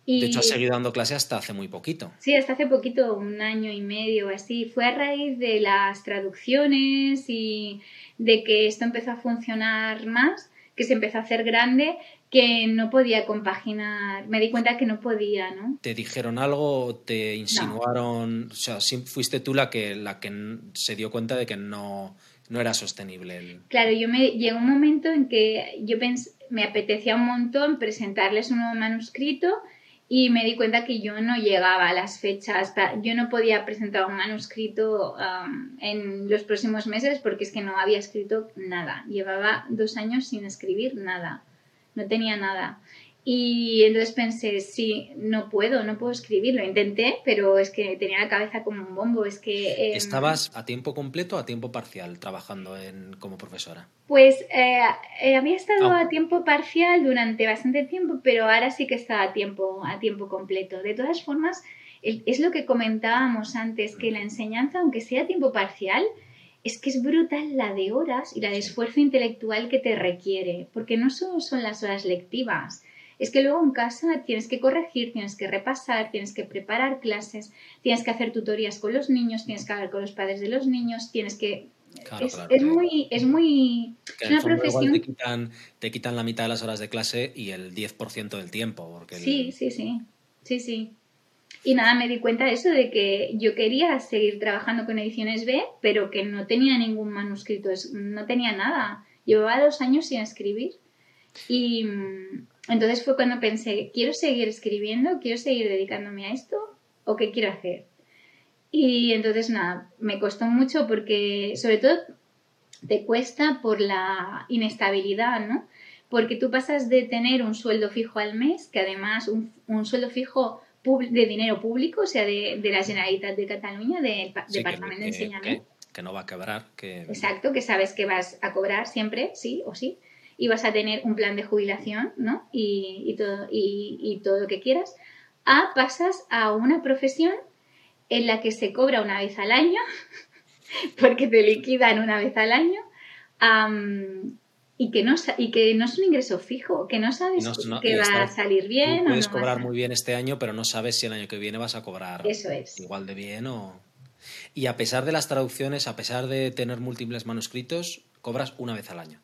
De hecho, has seguido dando clase hasta hace muy poquito. Sí, hasta hace poquito, un año y medio así. Fue a raíz de las traducciones y de que esto empezó a funcionar más, que se empezó a hacer grande, que no podía compaginar. Me di cuenta que no podía, ¿no? ¿Te dijeron algo? ¿Te insinuaron? O sea, fuiste tú la que, la que se dio cuenta de que no, no era sostenible. Claro, yo me llegó un momento en que yo me apetecía un montón presentarles un nuevo manuscrito y me di cuenta que yo no llegaba a las fechas, yo no podía presentar un manuscrito um, en los próximos meses porque es que no había escrito nada, llevaba dos años sin escribir nada, no tenía nada. Y entonces pensé, sí, no puedo, no puedo escribir. Lo intenté, pero es que tenía la cabeza como un bombo. Es que. Em, ¿Estabas a tiempo completo o a tiempo parcial trabajando en, como profesora? Pues eh, eh, había estado ah. a tiempo parcial durante bastante tiempo, pero ahora sí que está a tiempo, a tiempo completo. De todas formas, es lo que comentábamos antes, que la enseñanza, aunque sea a tiempo parcial, es que es brutal la de horas y la de esfuerzo intelectual que te requiere, porque no solo son las horas lectivas es que luego en casa tienes que corregir, tienes que repasar, tienes que preparar clases, tienes que hacer tutorías con los niños, tienes que hablar con los padres de los niños, tienes que... es, muy... Es muy es una profesión... Te quitan, te quitan la mitad de las horas de clase y el 10% del tiempo. Porque sí, sí, sí, sí, sí. Y nada, me di cuenta de eso, de que yo quería seguir trabajando con ediciones B, pero que no tenía ningún manuscrito, no tenía nada. Llevaba dos años sin escribir. Y, entonces fue cuando pensé, ¿quiero seguir escribiendo? ¿Quiero seguir dedicándome a esto? ¿O qué quiero hacer? Y entonces nada, me costó mucho porque sobre todo te cuesta por la inestabilidad, ¿no? Porque tú pasas de tener un sueldo fijo al mes, que además un, un sueldo fijo de dinero público, o sea, de, de la Generalitat de Cataluña, del Departamento de Enseñamiento. Que, que, no va a quebrar. Que... Exacto, que sabes que vas a cobrar siempre, sí o sí y vas a tener un plan de jubilación, ¿no? Y, todo, y, todo lo que quieras, a pasas a una profesión en la que se cobra una vez al año, porque te liquidan una vez al año, y, que no, y que no es un ingreso fijo, que no sabes que va a salir bien. puedes cobrar muy bien este año, pero no sabes si el año que viene vas a cobrar Eso es. igual de bien o... Y a pesar de las traducciones, a pesar de tener múltiples manuscritos, cobras una vez al año.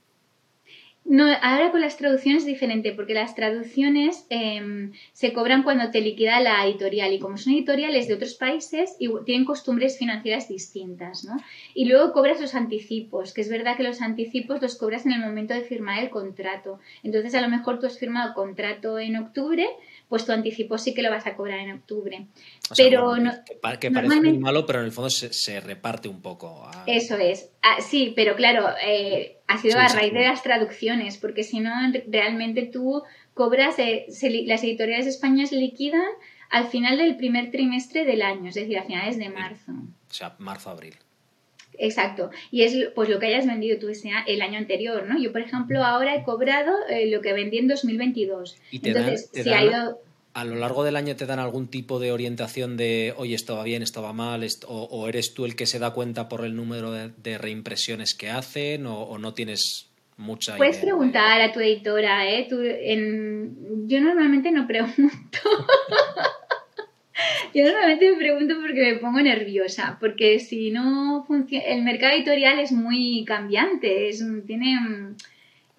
No, ahora con las traducciones es diferente, porque las traducciones em, se cobran cuando te liquida la editorial y como son editoriales de otros países y tienen costumbres financieras distintas, ¿no? Y luego cobras los anticipos, que es verdad que los anticipos los cobras en el momento de firmar el contrato. Entonces a lo mejor tú has firmado contrato en octubre, pues tu anticipo sí que lo vas a cobrar en octubre. pero no, que, parece muy malo, pero en el fondo se, reparte un poco. Eso es. Ah, sí, pero claro, eh, ha sido a raíz de las traducciones, porque si no, realmente tú cobras, eh, las editoriales españolas liquidan al final del primer trimestre del año, es decir, a finales de marzo. O sea, marzo-abril. Exacto. Y es pues lo que hayas vendido tú ese, el año anterior, ¿no? Yo, por ejemplo, ahora he cobrado eh, lo que vendí en 2022. ¿Y Entonces, si ha ido... ¿A lo largo del año te dan algún tipo de orientación de, oye, esto va bien, esto va mal, o, eres tú el que se da cuenta por el número de, reimpresiones que hacen, o, no tienes mucha Puedes preguntar a tu editora, ¿eh? en... Yo normalmente no pregunto. Yo normalmente me pregunto porque me pongo nerviosa, porque si no funciona, el mercado editorial es muy cambiante, es, tiene,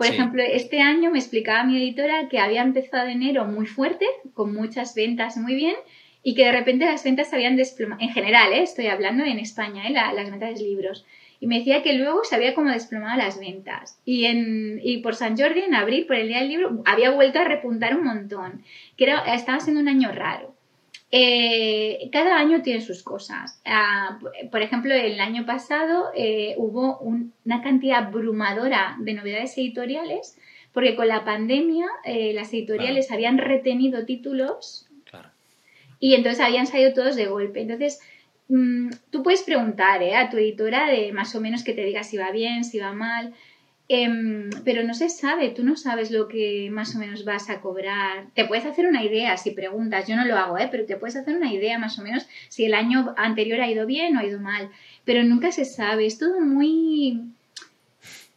por ejemplo, este año me explicaba mi editora que había empezado enero muy fuerte, con muchas ventas muy bien, y que de repente las ventas se habían desplomado, en general, ¿eh? estoy hablando en España, ¿eh? las ventas de libros, y me decía que luego se había como desplomado las ventas. Y, en, y por San Jordi, en abril, por el Día del Libro, había vuelto a repuntar un montón, que era, estaba siendo un año raro. Eh, cada año tiene sus cosas. Ah, por ejemplo, el año pasado eh, hubo una cantidad abrumadora de novedades editoriales porque con la pandemia eh, las editoriales habían retenido títulos y entonces habían salido todos de golpe. Entonces, mm, tú puedes preguntar a tu editora de más o menos que te diga si va bien, si va mal. Em, pero no se sabe, tú no sabes lo que más o menos vas a cobrar. Te puedes hacer una idea si preguntas, yo no lo hago, ¿eh? pero te puedes hacer una idea más o menos si el año anterior ha ido bien o ha ido mal, pero nunca se sabe, es todo muy...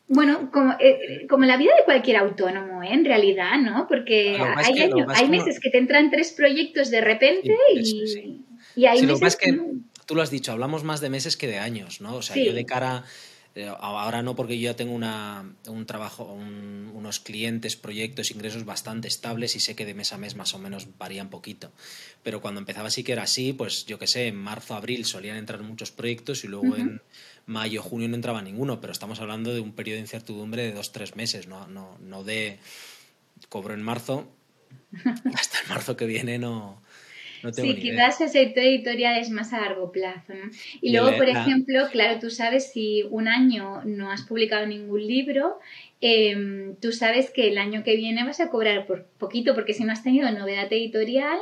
Bueno, como, eh, como la vida de cualquier autónomo, ¿eh? en realidad, ¿no? Porque hay, meses que te entran tres proyectos de repente y, y, hay meses que, tú lo has dicho, hablamos más de meses que de años, ¿no? O sea, yo de cara eh, ahora no, porque yo ya tengo una, un trabajo, unos clientes, proyectos, ingresos bastante estables y sé que de mes a mes más o menos varían poquito. Pero cuando empezaba sí que era así, pues yo qué sé, en marzo, abril solían entrar muchos proyectos y luego en mayo, junio no entraba ninguno. Pero estamos hablando de un periodo de incertidumbre de dos, tres meses, no, no, no de cobro en marzo, hasta el marzo que viene no, sí, quizás el sector editorial es más a largo plazo. ¿no? Y, luego, por ejemplo, claro, tú sabes si un año no has publicado ningún libro, em, tú sabes que el año que viene vas a cobrar por poquito, porque si no has tenido novedad editorial,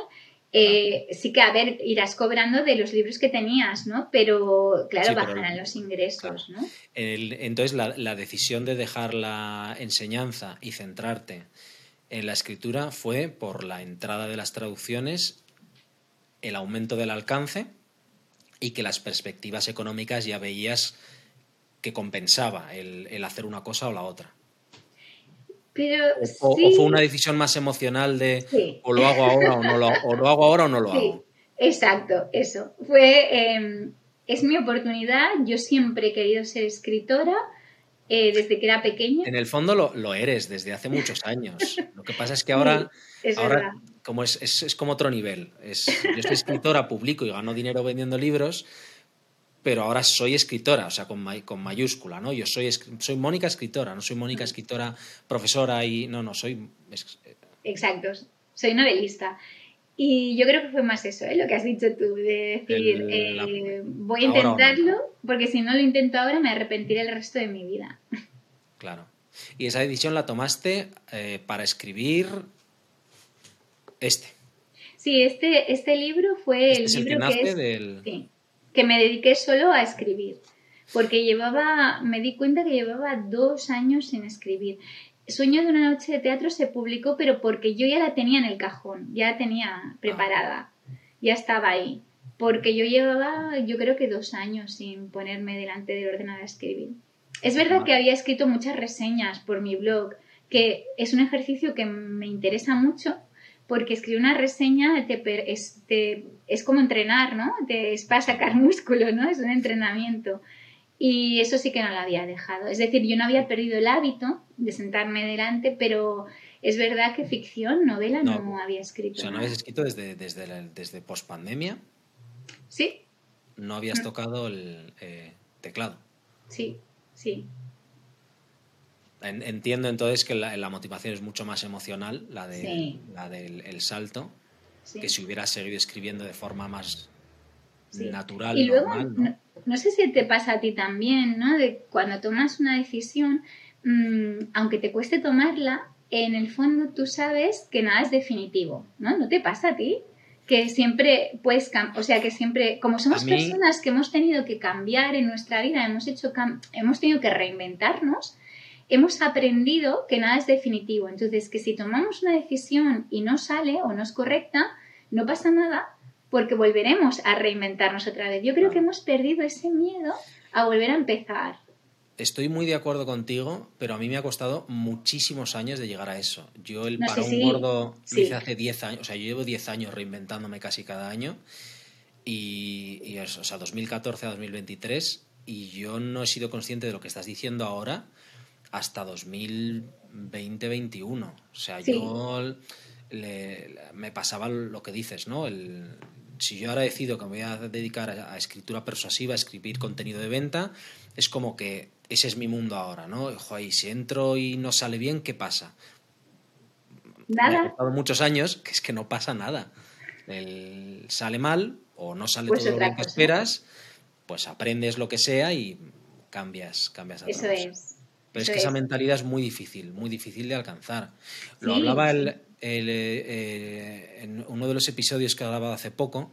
eh, sí que, a ver, irás cobrando de los libros que tenías, ¿no? Pero, claro, bajarán los ingresos, ¿no? entonces, la, la, decisión de dejar la enseñanza y centrarte en la escritura fue por la entrada de las traducciones el aumento del alcance y que las perspectivas económicas ya veías que compensaba el, hacer una cosa o la otra. Pero, o, fue una decisión más emocional de o lo hago ahora o no lo, o lo hago ahora o no lo hago. Exacto, eso. Fue em, es mi oportunidad. Yo siempre he querido ser escritora. Eh, desde que era pequeña. En el fondo lo, eres desde hace muchos años. Lo que pasa es que ahora, ahora como es, es, como otro nivel. Es, yo soy escritora, publico y gano dinero vendiendo libros, pero ahora soy escritora, o sea, con, con mayúscula, ¿no? Yo soy, soy Mónica escritora, no soy Mónica escritora, profesora y... No, no, soy... Exacto, soy novelista. Y yo creo que fue más eso, ¿eh? lo que has dicho tú, de decir, eh, voy a intentarlo, porque si no lo intento ahora me arrepentiré el resto de mi vida. Claro. Y esa decisión la tomaste eh, para escribir este. Sí, este, este libro fue el este libro que, que me dediqué solo a escribir. Porque llevaba, me di cuenta que llevaba dos años sin escribir. Sueño de una noche de teatro se publicó, pero porque yo ya la tenía en el cajón, ya la tenía preparada, ya estaba ahí. Porque yo llevaba, yo creo que dos años sin ponerme delante del ordenador a escribir. Es verdad que había escrito muchas reseñas por mi blog, que es un ejercicio que me interesa mucho, porque escribir una reseña te, es, es, como entrenar, ¿no? Te, es para sacar músculo, ¿no? Es un entrenamiento. Y eso sí que no lo había dejado. Es decir, yo no había perdido el hábito de sentarme delante, pero es verdad que ficción, novela, no, había escrito. O sea, ¿no habías escrito desde, desde, desde post-pandemia? Sí. ¿No habías mm. tocado el eh, teclado? Sí, sí. Entiendo entonces que la, motivación es mucho más emocional, la, de, la del salto, que si hubiera seguido escribiendo de forma más natural. Y luego, ¿no? sé si te pasa a ti también, ¿no? De cuando tomas una decisión, mm, aunque te cueste tomarla, en el fondo tú sabes que nada es definitivo, ¿no? ¿No te pasa a ti? Que siempre puedes, o sea, que siempre, como somos personas que hemos tenido que cambiar en nuestra vida, hemos, hecho hemos tenido que reinventarnos, hemos aprendido que nada es definitivo. Entonces, que si tomamos una decisión y no sale o no es correcta, no pasa nada porque volveremos a reinventarnos otra vez. Yo creo que hemos perdido ese miedo a volver a empezar. Estoy muy de acuerdo contigo, pero a mí me ha costado muchísimos años de llegar a eso. Yo el parón gordo lo hice hace 10 años, o sea, yo llevo 10 años reinventándome casi cada año, y, y o sea, 2014 a 2023, y yo no he sido consciente de lo que estás diciendo ahora, hasta 2020-21. O sea, yo me pasaba lo que dices, ¿no? El, si yo ahora decido que me voy a dedicar a, escritura persuasiva, a escribir contenido de venta, es como que ese es mi mundo ahora, ¿no? Ojo, ahí, si entro y no sale bien, ¿qué pasa? Nada. Me ha pasado muchos años que es que no pasa nada. sale mal o no sale pues todo lo que esperas, pues aprendes lo que sea y cambias, cambias a Eso es. Pero es que esa mentalidad es muy difícil, muy difícil de alcanzar. Lo hablaba el, eh, en uno de los episodios que hablaba hace poco,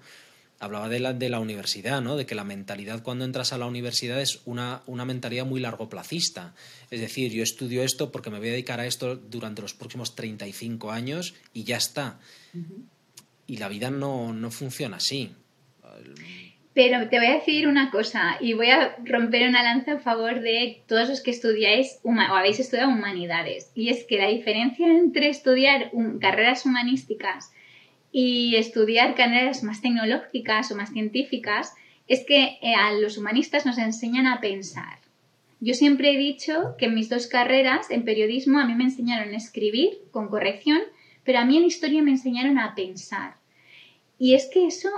hablaba de la, de la universidad, ¿no? de que la mentalidad cuando entras a la universidad es una, una mentalidad muy largoplacista. Es decir, yo estudio esto porque me voy a dedicar a esto durante los próximos 35 años y ya está. Y la vida no, no funciona así Pero te voy a decir una cosa y voy a romper una lanza a favor de todos los que estudiáis o habéis estudiado humanidades. Y es que la diferencia entre estudiar carreras humanísticas y estudiar carreras más tecnológicas o más científicas es que eh, a los humanistas nos enseñan a pensar. Yo siempre he dicho que en mis dos carreras, en periodismo, a mí me enseñaron a escribir con corrección, pero a mí en historia me enseñaron a pensar. Y es que eso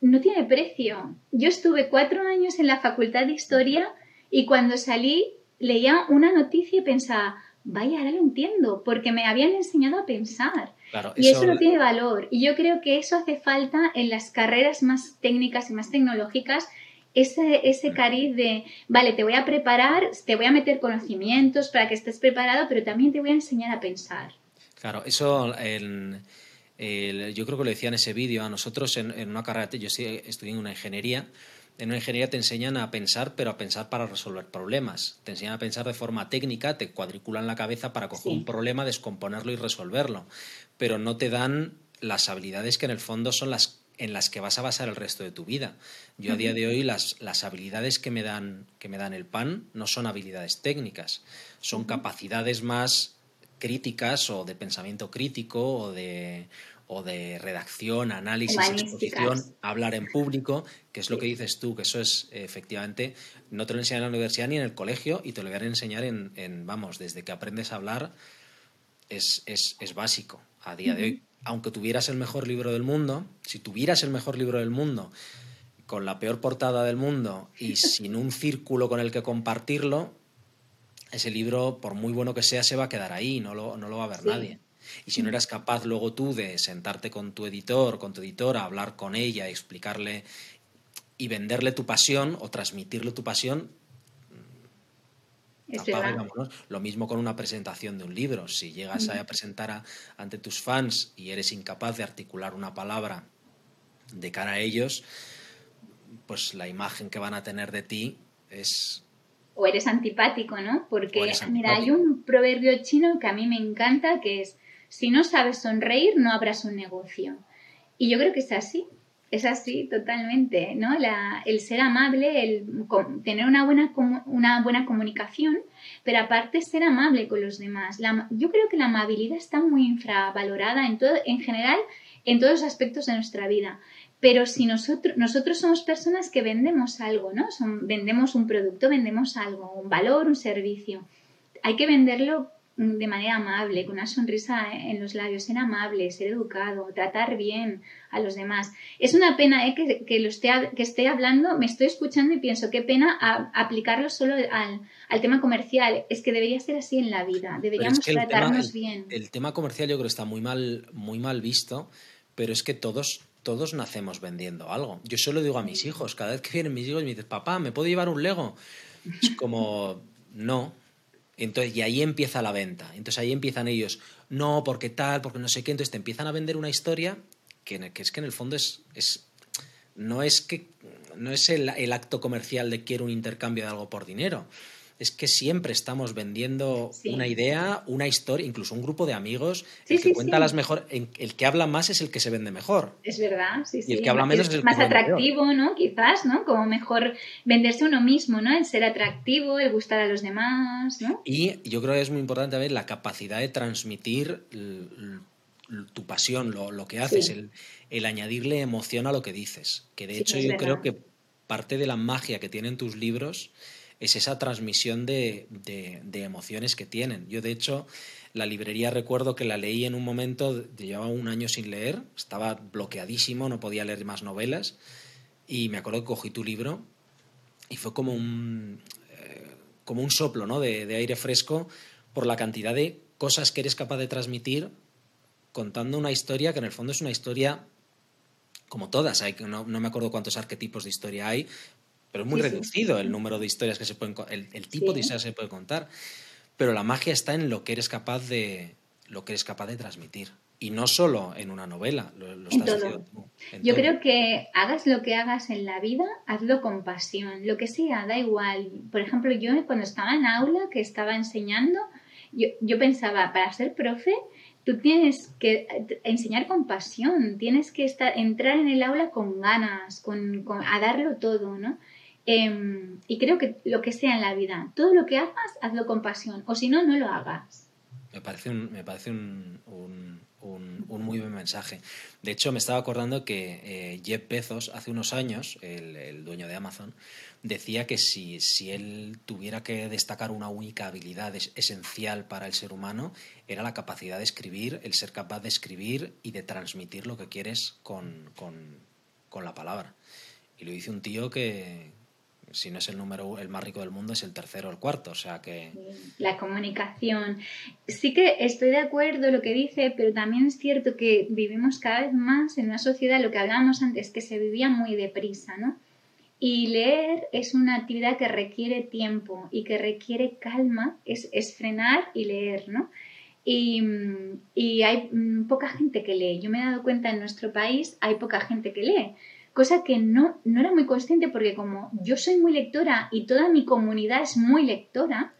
no tiene precio. Yo estuve cuatro años en la Facultad de Historia y cuando salí leía una noticia y pensaba, vaya, ahora lo entiendo, porque me habían enseñado a pensar. y eso... no tiene valor. Y yo creo que eso hace falta en las carreras más técnicas y más tecnológicas, ese, ese cariz de, vale, te voy a preparar, te voy a meter conocimientos para que estés preparado, pero también te voy a enseñar a pensar. Claro, eso yo creo que lo decía en ese vídeo, a nosotros en, una carrera, yo estudié en una ingeniería, en una ingeniería te enseñan a pensar, pero a pensar para resolver problemas. Te enseñan a pensar de forma técnica, te cuadriculan la cabeza para coger un problema, descomponerlo y resolverlo. Pero no te dan las habilidades que en el fondo son las en las que vas a basar el resto de tu vida. Yo a día de hoy las, las habilidades que me, dan, que me dan el PAN no son habilidades técnicas, son capacidades más críticas o de pensamiento crítico o de, o de redacción, análisis, exposición, hablar en público, que es lo que dices tú, que eso es efectivamente, no te lo enseñan en la universidad ni en el colegio y te lo van a enseñar en, vamos, desde que aprendes a hablar es, es, es básico a día de hoy. Aunque tuvieras el mejor libro del mundo, si tuvieras el mejor libro del mundo, con la peor portada del mundo y sin un círculo con el que compartirlo, ese libro, por muy bueno que sea, se va a quedar ahí, no lo, no lo va a ver nadie. Y si no eras capaz luego tú de sentarte con tu editor, con tu editora, hablar con ella, explicarle y venderle tu pasión o transmitirle tu pasión, lo mismo con una presentación de un libro. Si llegas a presentar ante tus fans y eres incapaz de articular una palabra de cara a ellos, pues la imagen que van a tener de ti es, o eres antipático, ¿no? Porque, mira, hay un proverbio chino que a mí me encanta que es, si no sabes sonreír, no abras un negocio. Y yo creo que es así, es así totalmente, ¿no? el ser amable, el tener una buena, una buena comunicación, pero aparte ser amable con los demás. yo creo que la amabilidad está muy infravalorada en, todo, en general en todos los aspectos de nuestra vida. Pero si nosotros, nosotros somos personas que vendemos algo, ¿no? vendemos un producto, vendemos algo, un valor, un servicio. Hay que venderlo de manera amable, con una sonrisa en los labios, ser amable, ser educado, tratar bien a los demás. Es una pena ¿eh? que, que, lo esté, que esté hablando, me estoy escuchando y pienso, qué pena aplicarlo solo al, al, tema comercial. Es que debería ser así en la vida, deberíamos tratarnos bien. El tema comercial yo creo que está muy mal, muy mal visto, pero es que todos todos nacemos vendiendo algo. Yo solo digo a mis hijos, cada vez que vienen mis hijos me dicen, papá, ¿me puedo llevar un Lego? Es como, no. Entonces, y ahí empieza la venta. Entonces ahí empiezan ellos, no, porque tal, porque no sé qué. Entonces te empiezan a vender una historia que, que es que en el fondo es, es no es que no es el, el acto comercial de quiero un intercambio de algo por dinero es que siempre estamos vendiendo una idea, una historia, incluso un grupo de amigos. el que cuenta las mejor, el que habla más es el que se vende mejor. Es verdad, sí, sí. Y el que habla menos es, el más atractivo, ¿no? Quizás, ¿no? Como mejor venderse uno mismo, ¿no? El ser atractivo, el gustar a los demás, ¿no? Y yo creo que es muy importante ver la capacidad de transmitir tu pasión, lo, que haces, el, añadirle emoción a lo que dices. Que de hecho yo creo que parte de la magia que tienen tus libros es esa transmisión de, emociones que tienen. Yo, de hecho, la librería recuerdo que la leí en un momento, llevaba un año sin leer, estaba bloqueadísimo, no podía leer más novelas, y me acuerdo que cogí tu libro y fue como un, eh, como un soplo ¿no? de, aire fresco por la cantidad de cosas que eres capaz de transmitir contando una historia que en el fondo es una historia como todas, hay, no, no, me acuerdo cuántos arquetipos de historia hay, pero es muy reducido el número de historias que se pueden el, el tipo de historias que se puede contar. Pero la magia está en lo que eres capaz de lo que eres capaz de transmitir. Y no solo en una novela, lo, estás haciendo tú. Yo creo que hagas lo que hagas en la vida, hazlo con pasión. Lo que sea, da igual. Por ejemplo, yo cuando estaba en aula, que estaba enseñando, Yo, yo pensaba, para ser profe, tú tienes que enseñar con pasión, tienes que estar, entrar en el aula con ganas, con, a darlo todo, ¿no? Em, y creo que lo que sea en la vida, todo lo que hagas, hazlo con pasión, o si no, no lo hagas. Me parece un, me parece un, un, muy buen mensaje. De hecho, me estaba acordando que eh, Jeff Bezos, hace unos años, el, dueño de Amazon, decía que si, si, él tuviera que destacar una única habilidad esencial para el ser humano, era la capacidad de escribir, el ser capaz de escribir y de transmitir lo que quieres con, con, con la palabra. Y lo dice un tío que, si no es el número el más rico del mundo, es el tercero o el cuarto, o sea que... La comunicación. Sí que estoy de acuerdo lo que dice, pero también es cierto que vivimos cada vez más en una sociedad, lo que hablábamos antes, que se vivía muy deprisa, ¿no? Y leer es una actividad que requiere tiempo y que requiere calma, es, es frenar y leer, ¿no? Y, y hay poca gente que lee. Yo me he dado cuenta en nuestro país hay poca gente que lee cosa que no, no era muy consciente porque como yo soy muy lectora y toda mi comunidad es muy lectora,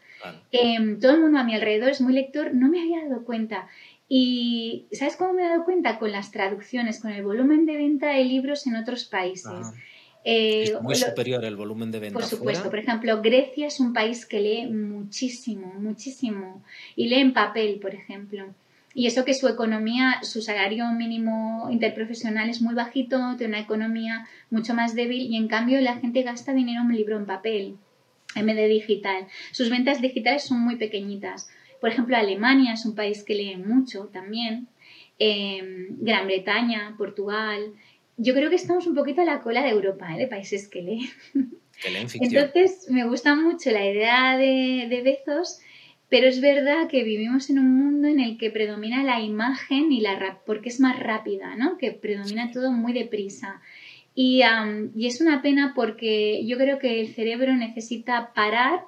em, todo el mundo a mi alrededor es muy lector, no me había dado cuenta. Y ¿sabes cómo me he dado cuenta? Con las traducciones, con el volumen de venta de libros en otros países. Eh, es muy superior el volumen de venta. Por supuesto, por ejemplo, Grecia es un país que lee muchísimo, muchísimo. Y lee en papel, por ejemplo. Y eso que su economía, su salario mínimo interprofesional es muy bajito, tiene una economía mucho más débil y en cambio la gente gasta dinero en un libro en papel en vez de digital. Sus ventas digitales son muy pequeñitas. Por ejemplo, Alemania es un país que lee mucho también. Em, Gran Bretaña, Portugal. Yo creo que estamos un poquito a la cola de Europa, ¿eh? de países que leen. Entonces, me gusta mucho la idea de, de Bezos pero es verdad que vivimos en un mundo en el que predomina la imagen y la porque es más rápida, ¿no? Que predomina todo muy deprisa. Y, y, es una pena porque yo creo que el cerebro necesita parar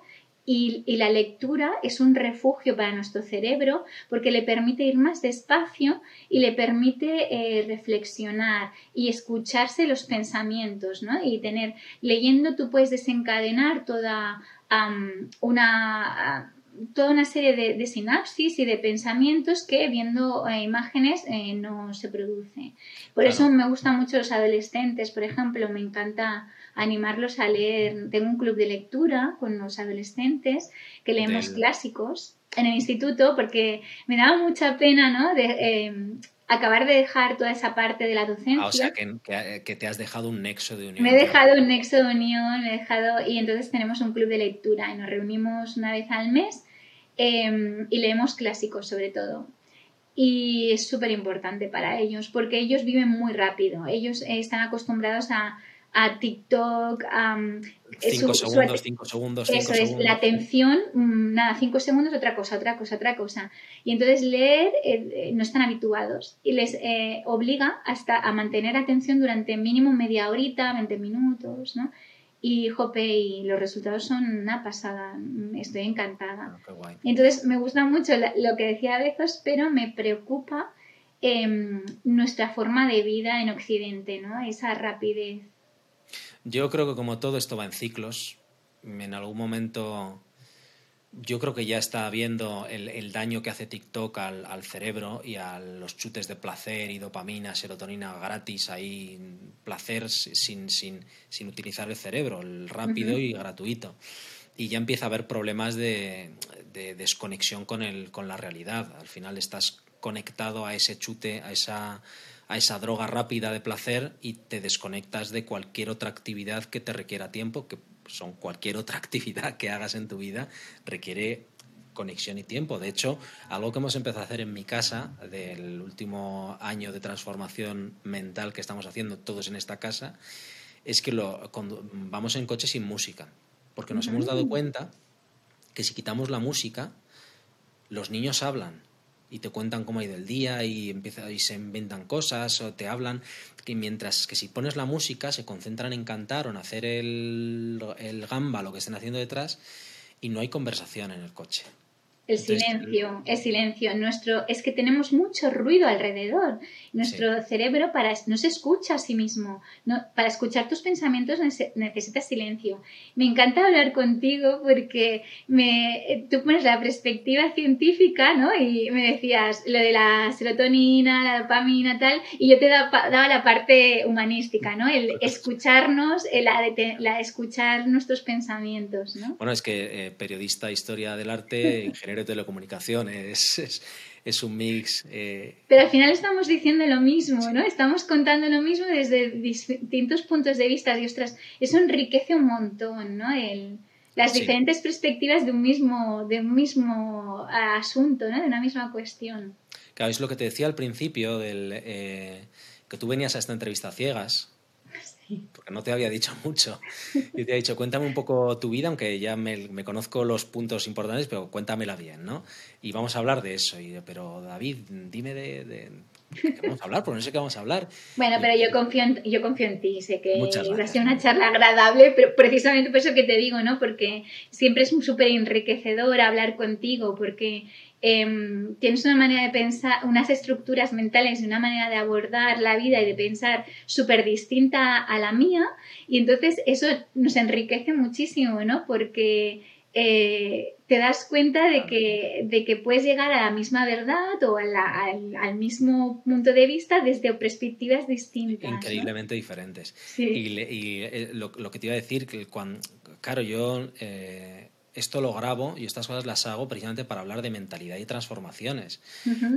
y, y, la lectura es un refugio para nuestro cerebro porque le permite ir más despacio y le permite eh, reflexionar y escucharse los pensamientos, ¿no? Y tener, leyendo tú puedes desencadenar toda una toda una serie de, sinapsis y de pensamientos que viendo eh, imágenes eh, no se produce. Por eso me gustan mucho los adolescentes, por ejemplo, me encanta animarlos a leer. Tengo un club de lectura con los adolescentes que leemos clásicos en el instituto porque me daba mucha pena, ¿no? De, em, acabar de dejar toda esa parte de la docencia. Ah, o sea, que, te has dejado un nexo de unión. Me he dejado un nexo de unión, me he dejado... Y entonces tenemos un club de lectura y nos reunimos una vez al mes em, y leemos clásicos sobre todo. Y es súper importante para ellos porque ellos viven muy rápido. Ellos están acostumbrados a a TikTok, a... Mm, cinco segundos, cinco segundos. Eso es, la atención, mm, nada, cinco segundos, otra cosa, otra cosa, otra cosa. Y entonces leer eh, eh, no están habituados y les eh, obliga hasta a mantener atención durante mínimo media horita, 20 minutos, ¿no? Y, jope, y los resultados son una pasada. Estoy encantada. Ah, entonces, me gusta mucho lo que decía Bezos, pero me preocupa em, nuestra forma de vida en Occidente, ¿no? Esa rapidez yo creo que como todo esto va en ciclos, en algún momento yo creo que ya está viendo el, daño que hace TikTok al, cerebro y a los chutes de placer y dopamina, serotonina gratis, ahí placer sin, sin, sin utilizar el cerebro, el rápido y gratuito. Y ya empieza a haber problemas de, de desconexión con, el, con la realidad. Al final estás conectado a ese chute, a esa a esa droga rápida de placer y te desconectas de cualquier otra actividad que te requiera tiempo, que son cualquier otra actividad que hagas en tu vida requiere conexión y tiempo. De hecho, algo que hemos empezado a hacer en mi casa del último año de transformación mental que estamos haciendo todos en esta casa es que lo, cuando vamos en coche sin música, porque nos hemos dado cuenta que si quitamos la música, los niños hablan y te cuentan cómo ha ido el día y, empieza, y se inventan cosas o te hablan, que mientras que si pones la música se concentran en cantar o en hacer el, el gamba, lo que estén haciendo detrás, y no hay conversación en el coche. El silencio, el silencio. Nuestro, es que tenemos mucho ruido alrededor. Nuestro cerebro para, no se escucha a sí mismo. No, para escuchar tus pensamientos necesitas silencio. Me encanta hablar contigo porque me, tú pones la perspectiva científica, ¿no? Y me decías lo de la serotonina, la dopamina, tal, y yo te daba, la parte humanística, ¿no? El escucharnos, el, la, escuchar nuestros pensamientos, ¿no? Bueno, es que eh, periodista, historia del arte, ingeniero de telecomunicación, es, es, un mix. Eh, Pero al final estamos diciendo lo mismo, ¿no? Estamos contando lo mismo desde distintos puntos de vista y, ostras, eso enriquece un montón, ¿no? El, las diferentes perspectivas de un mismo, de un mismo asunto, ¿no? De una misma cuestión. Claro, es lo que te decía al principio, del, eh, que tú venías a esta entrevista ciegas, porque no te había dicho mucho. Y te he dicho, cuéntame un poco tu vida, aunque ya me, conozco los puntos importantes, pero cuéntamela bien, ¿no? Y vamos a hablar de eso. Y, pero David, dime de, qué vamos a hablar, porque no sé qué vamos a hablar. Bueno, pero yo confío en, yo confío en ti, sé que va a ser una charla agradable, pero precisamente por eso que te digo, ¿no? Porque siempre es súper enriquecedor hablar contigo, porque Em, tienes una manera de pensar, unas estructuras mentales y una manera de abordar la vida y de pensar súper distinta a la mía y entonces eso nos enriquece muchísimo, ¿no? Porque eh, te das cuenta de que, de que puedes llegar a la misma verdad o al, mismo punto de vista desde perspectivas distintas. Increíblemente diferentes. Y, eh, lo, que te iba a decir, que cuando, claro, yo... Eh, esto lo grabo y estas cosas las hago precisamente para hablar de mentalidad y transformaciones.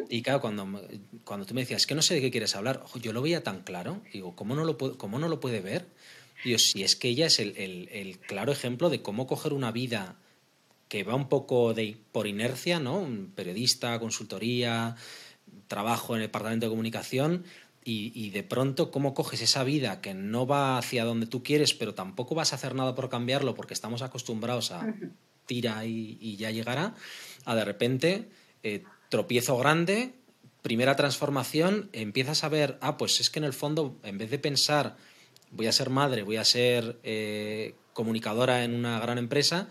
Y claro, cuando, cuando tú me decías, que no sé de qué quieres hablar, yo lo veía tan claro, digo, ¿cómo no lo, cómo no lo puede ver? Digo, si es que ella es el, el, claro ejemplo de cómo coger una vida que va un poco de, por inercia, ¿no? Un periodista, consultoría, trabajo en el departamento de comunicación, y, y, de pronto cómo coges esa vida que no va hacia donde tú quieres, pero tampoco vas a hacer nada por cambiarlo porque estamos acostumbrados a tira y, ya llegará, a de repente eh, tropiezo grande, primera transformación, empiezas a ver, ah, pues es que en el fondo, en vez de pensar, voy a ser madre, voy a ser eh, comunicadora en una gran empresa,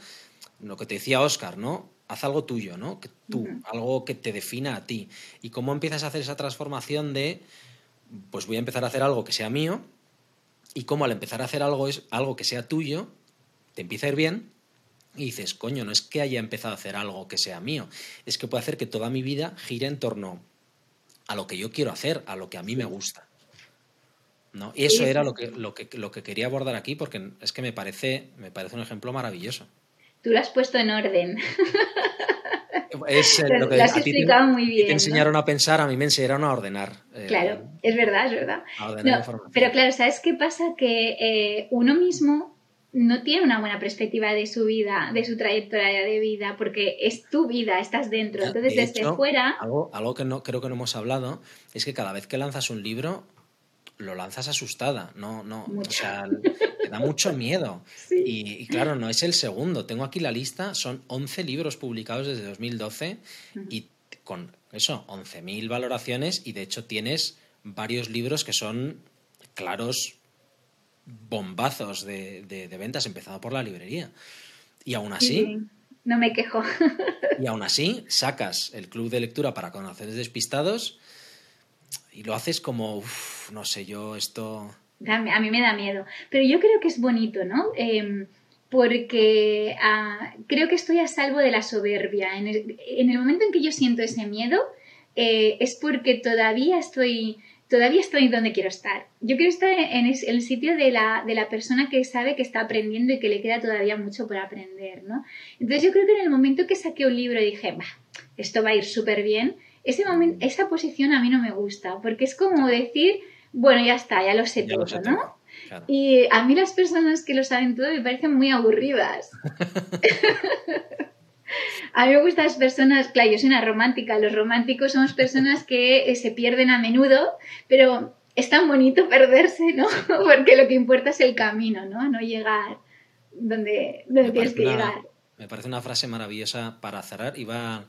lo que te decía Oscar, ¿no? Haz algo tuyo, ¿no? Que tú, algo que te defina a ti. Y cómo empiezas a hacer esa transformación de pues voy a empezar a hacer algo que sea mío y como al empezar a hacer algo es algo que sea tuyo, te empieza a ir bien y dices, coño, no es que haya empezado a hacer algo que sea mío, es que puede hacer que toda mi vida gire en torno a lo que yo quiero hacer, a lo que a mí me gusta. ¿No? Y eso era lo que, lo, que, lo que quería abordar aquí porque es que me parece, me parece un ejemplo maravilloso. Tú lo has puesto en orden. Es lo que has explicado muy bien. Te enseñaron a pensar, a mí me enseñaron a ordenar. Eh, claro, es verdad, es verdad. pero claro, ¿sabes qué pasa? Que eh, uno mismo no tiene una buena perspectiva de su vida, de su trayectoria de vida, porque es tu vida, estás dentro. Entonces, desde fuera. Algo, algo que no creo que no hemos hablado es que cada vez que lanzas un libro, lo lanzas asustada, no, no, o sea, te da mucho miedo. Y, claro, no es el segundo. Tengo aquí la lista, son 11 libros publicados desde 2012 y con eso, 11.000 valoraciones y de hecho tienes varios libros que son claros bombazos de, de, ventas, empezando por la librería. Y aún así... no me quejo. y aún así sacas el club de lectura para conocer despistados y lo haces como, no sé, yo esto... A mí me da miedo, pero yo creo que es bonito, ¿no? Em, porque ah, creo que estoy a salvo de la soberbia. En el, momento en que yo siento ese miedo, eh, es porque todavía estoy, todavía estoy donde quiero estar. Yo quiero estar en, el sitio de la, de la, persona que sabe que está aprendiendo y que le queda todavía mucho por aprender, ¿no? Entonces yo creo que en el momento que saqué un libro y dije, bah, esto va a ir súper bien, ese momento, esa posición a mí no me gusta, porque es como decir, bueno, ya está, ya lo sé todo, ¿no? Y a mí las personas que lo saben todo me parecen muy aburridas. a mí me gustan las personas, claro, yo soy una romántica, los románticos somos personas que eh, se pierden a menudo, pero es tan bonito perderse, ¿no? Porque lo que importa es el camino, ¿no? No llegar donde, tienes que llegar. Me parece una frase maravillosa para cerrar y va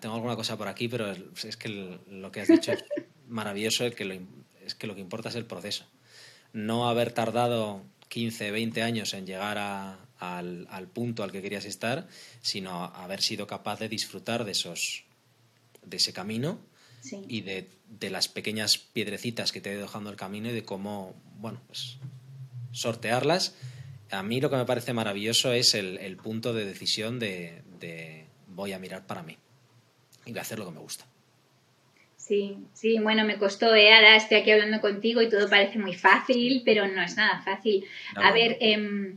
tengo alguna cosa por aquí, pero es que lo que has dicho es maravilloso, que es que lo que importa es el proceso. No haber tardado 15, 20 años en llegar al, al, punto al que querías estar, sino haber sido capaz de disfrutar de, esos, de ese camino y de, de, las pequeñas piedrecitas que te ha ido dejando el camino y de cómo, bueno, pues sortearlas. A mí lo que me parece maravilloso es el, el punto de decisión de, de voy a mirar para mí y a hacer lo que me gusta. Sí, sí, bueno, me costó, ¿eh? ahora estoy aquí hablando contigo y todo parece muy fácil, pero no es nada fácil. a ver, eh,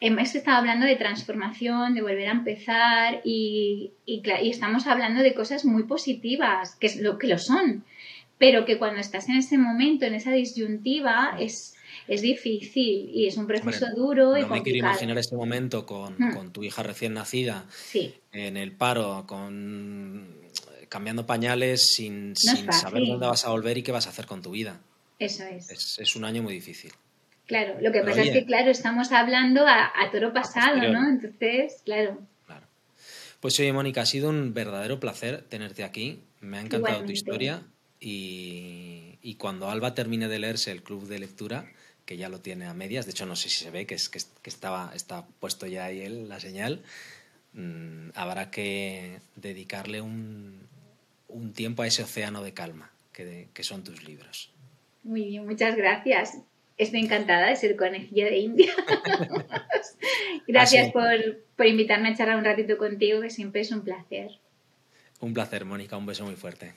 hemos estado hablando de transformación, de volver a empezar y, y, y, estamos hablando de cosas muy positivas, que es lo que lo son, pero que cuando estás en ese momento, en esa disyuntiva, es, es difícil y es un proceso duro y no me quiero imaginar este momento con, mm. con tu hija recién nacida sí. en el paro, con cambiando pañales sin, sin saber dónde vas a volver y qué vas a hacer con tu vida. Eso es. Es, es un año muy difícil. Claro, lo que Pero pasa oye, es que, claro, estamos hablando a, a toro pasado, ¿no? Entonces, claro. Claro. Pues oye, Mónica, ha sido un verdadero placer tenerte aquí. Me ha encantado Igualmente. tu historia y, y, cuando Alba termine de leerse el club de lectura, que ya lo tiene a medias, de hecho no sé si se ve que, es, que, que estaba, está puesto ya ahí el, la señal, mmm, habrá que dedicarle un, un tiempo a ese océano de calma que, de, que son tus libros. Muy bien, muchas gracias. Estoy encantada de ser conejilla de India. gracias por, por invitarme a charlar un ratito contigo, que siempre es un placer. Un placer, Mónica. Un beso muy fuerte.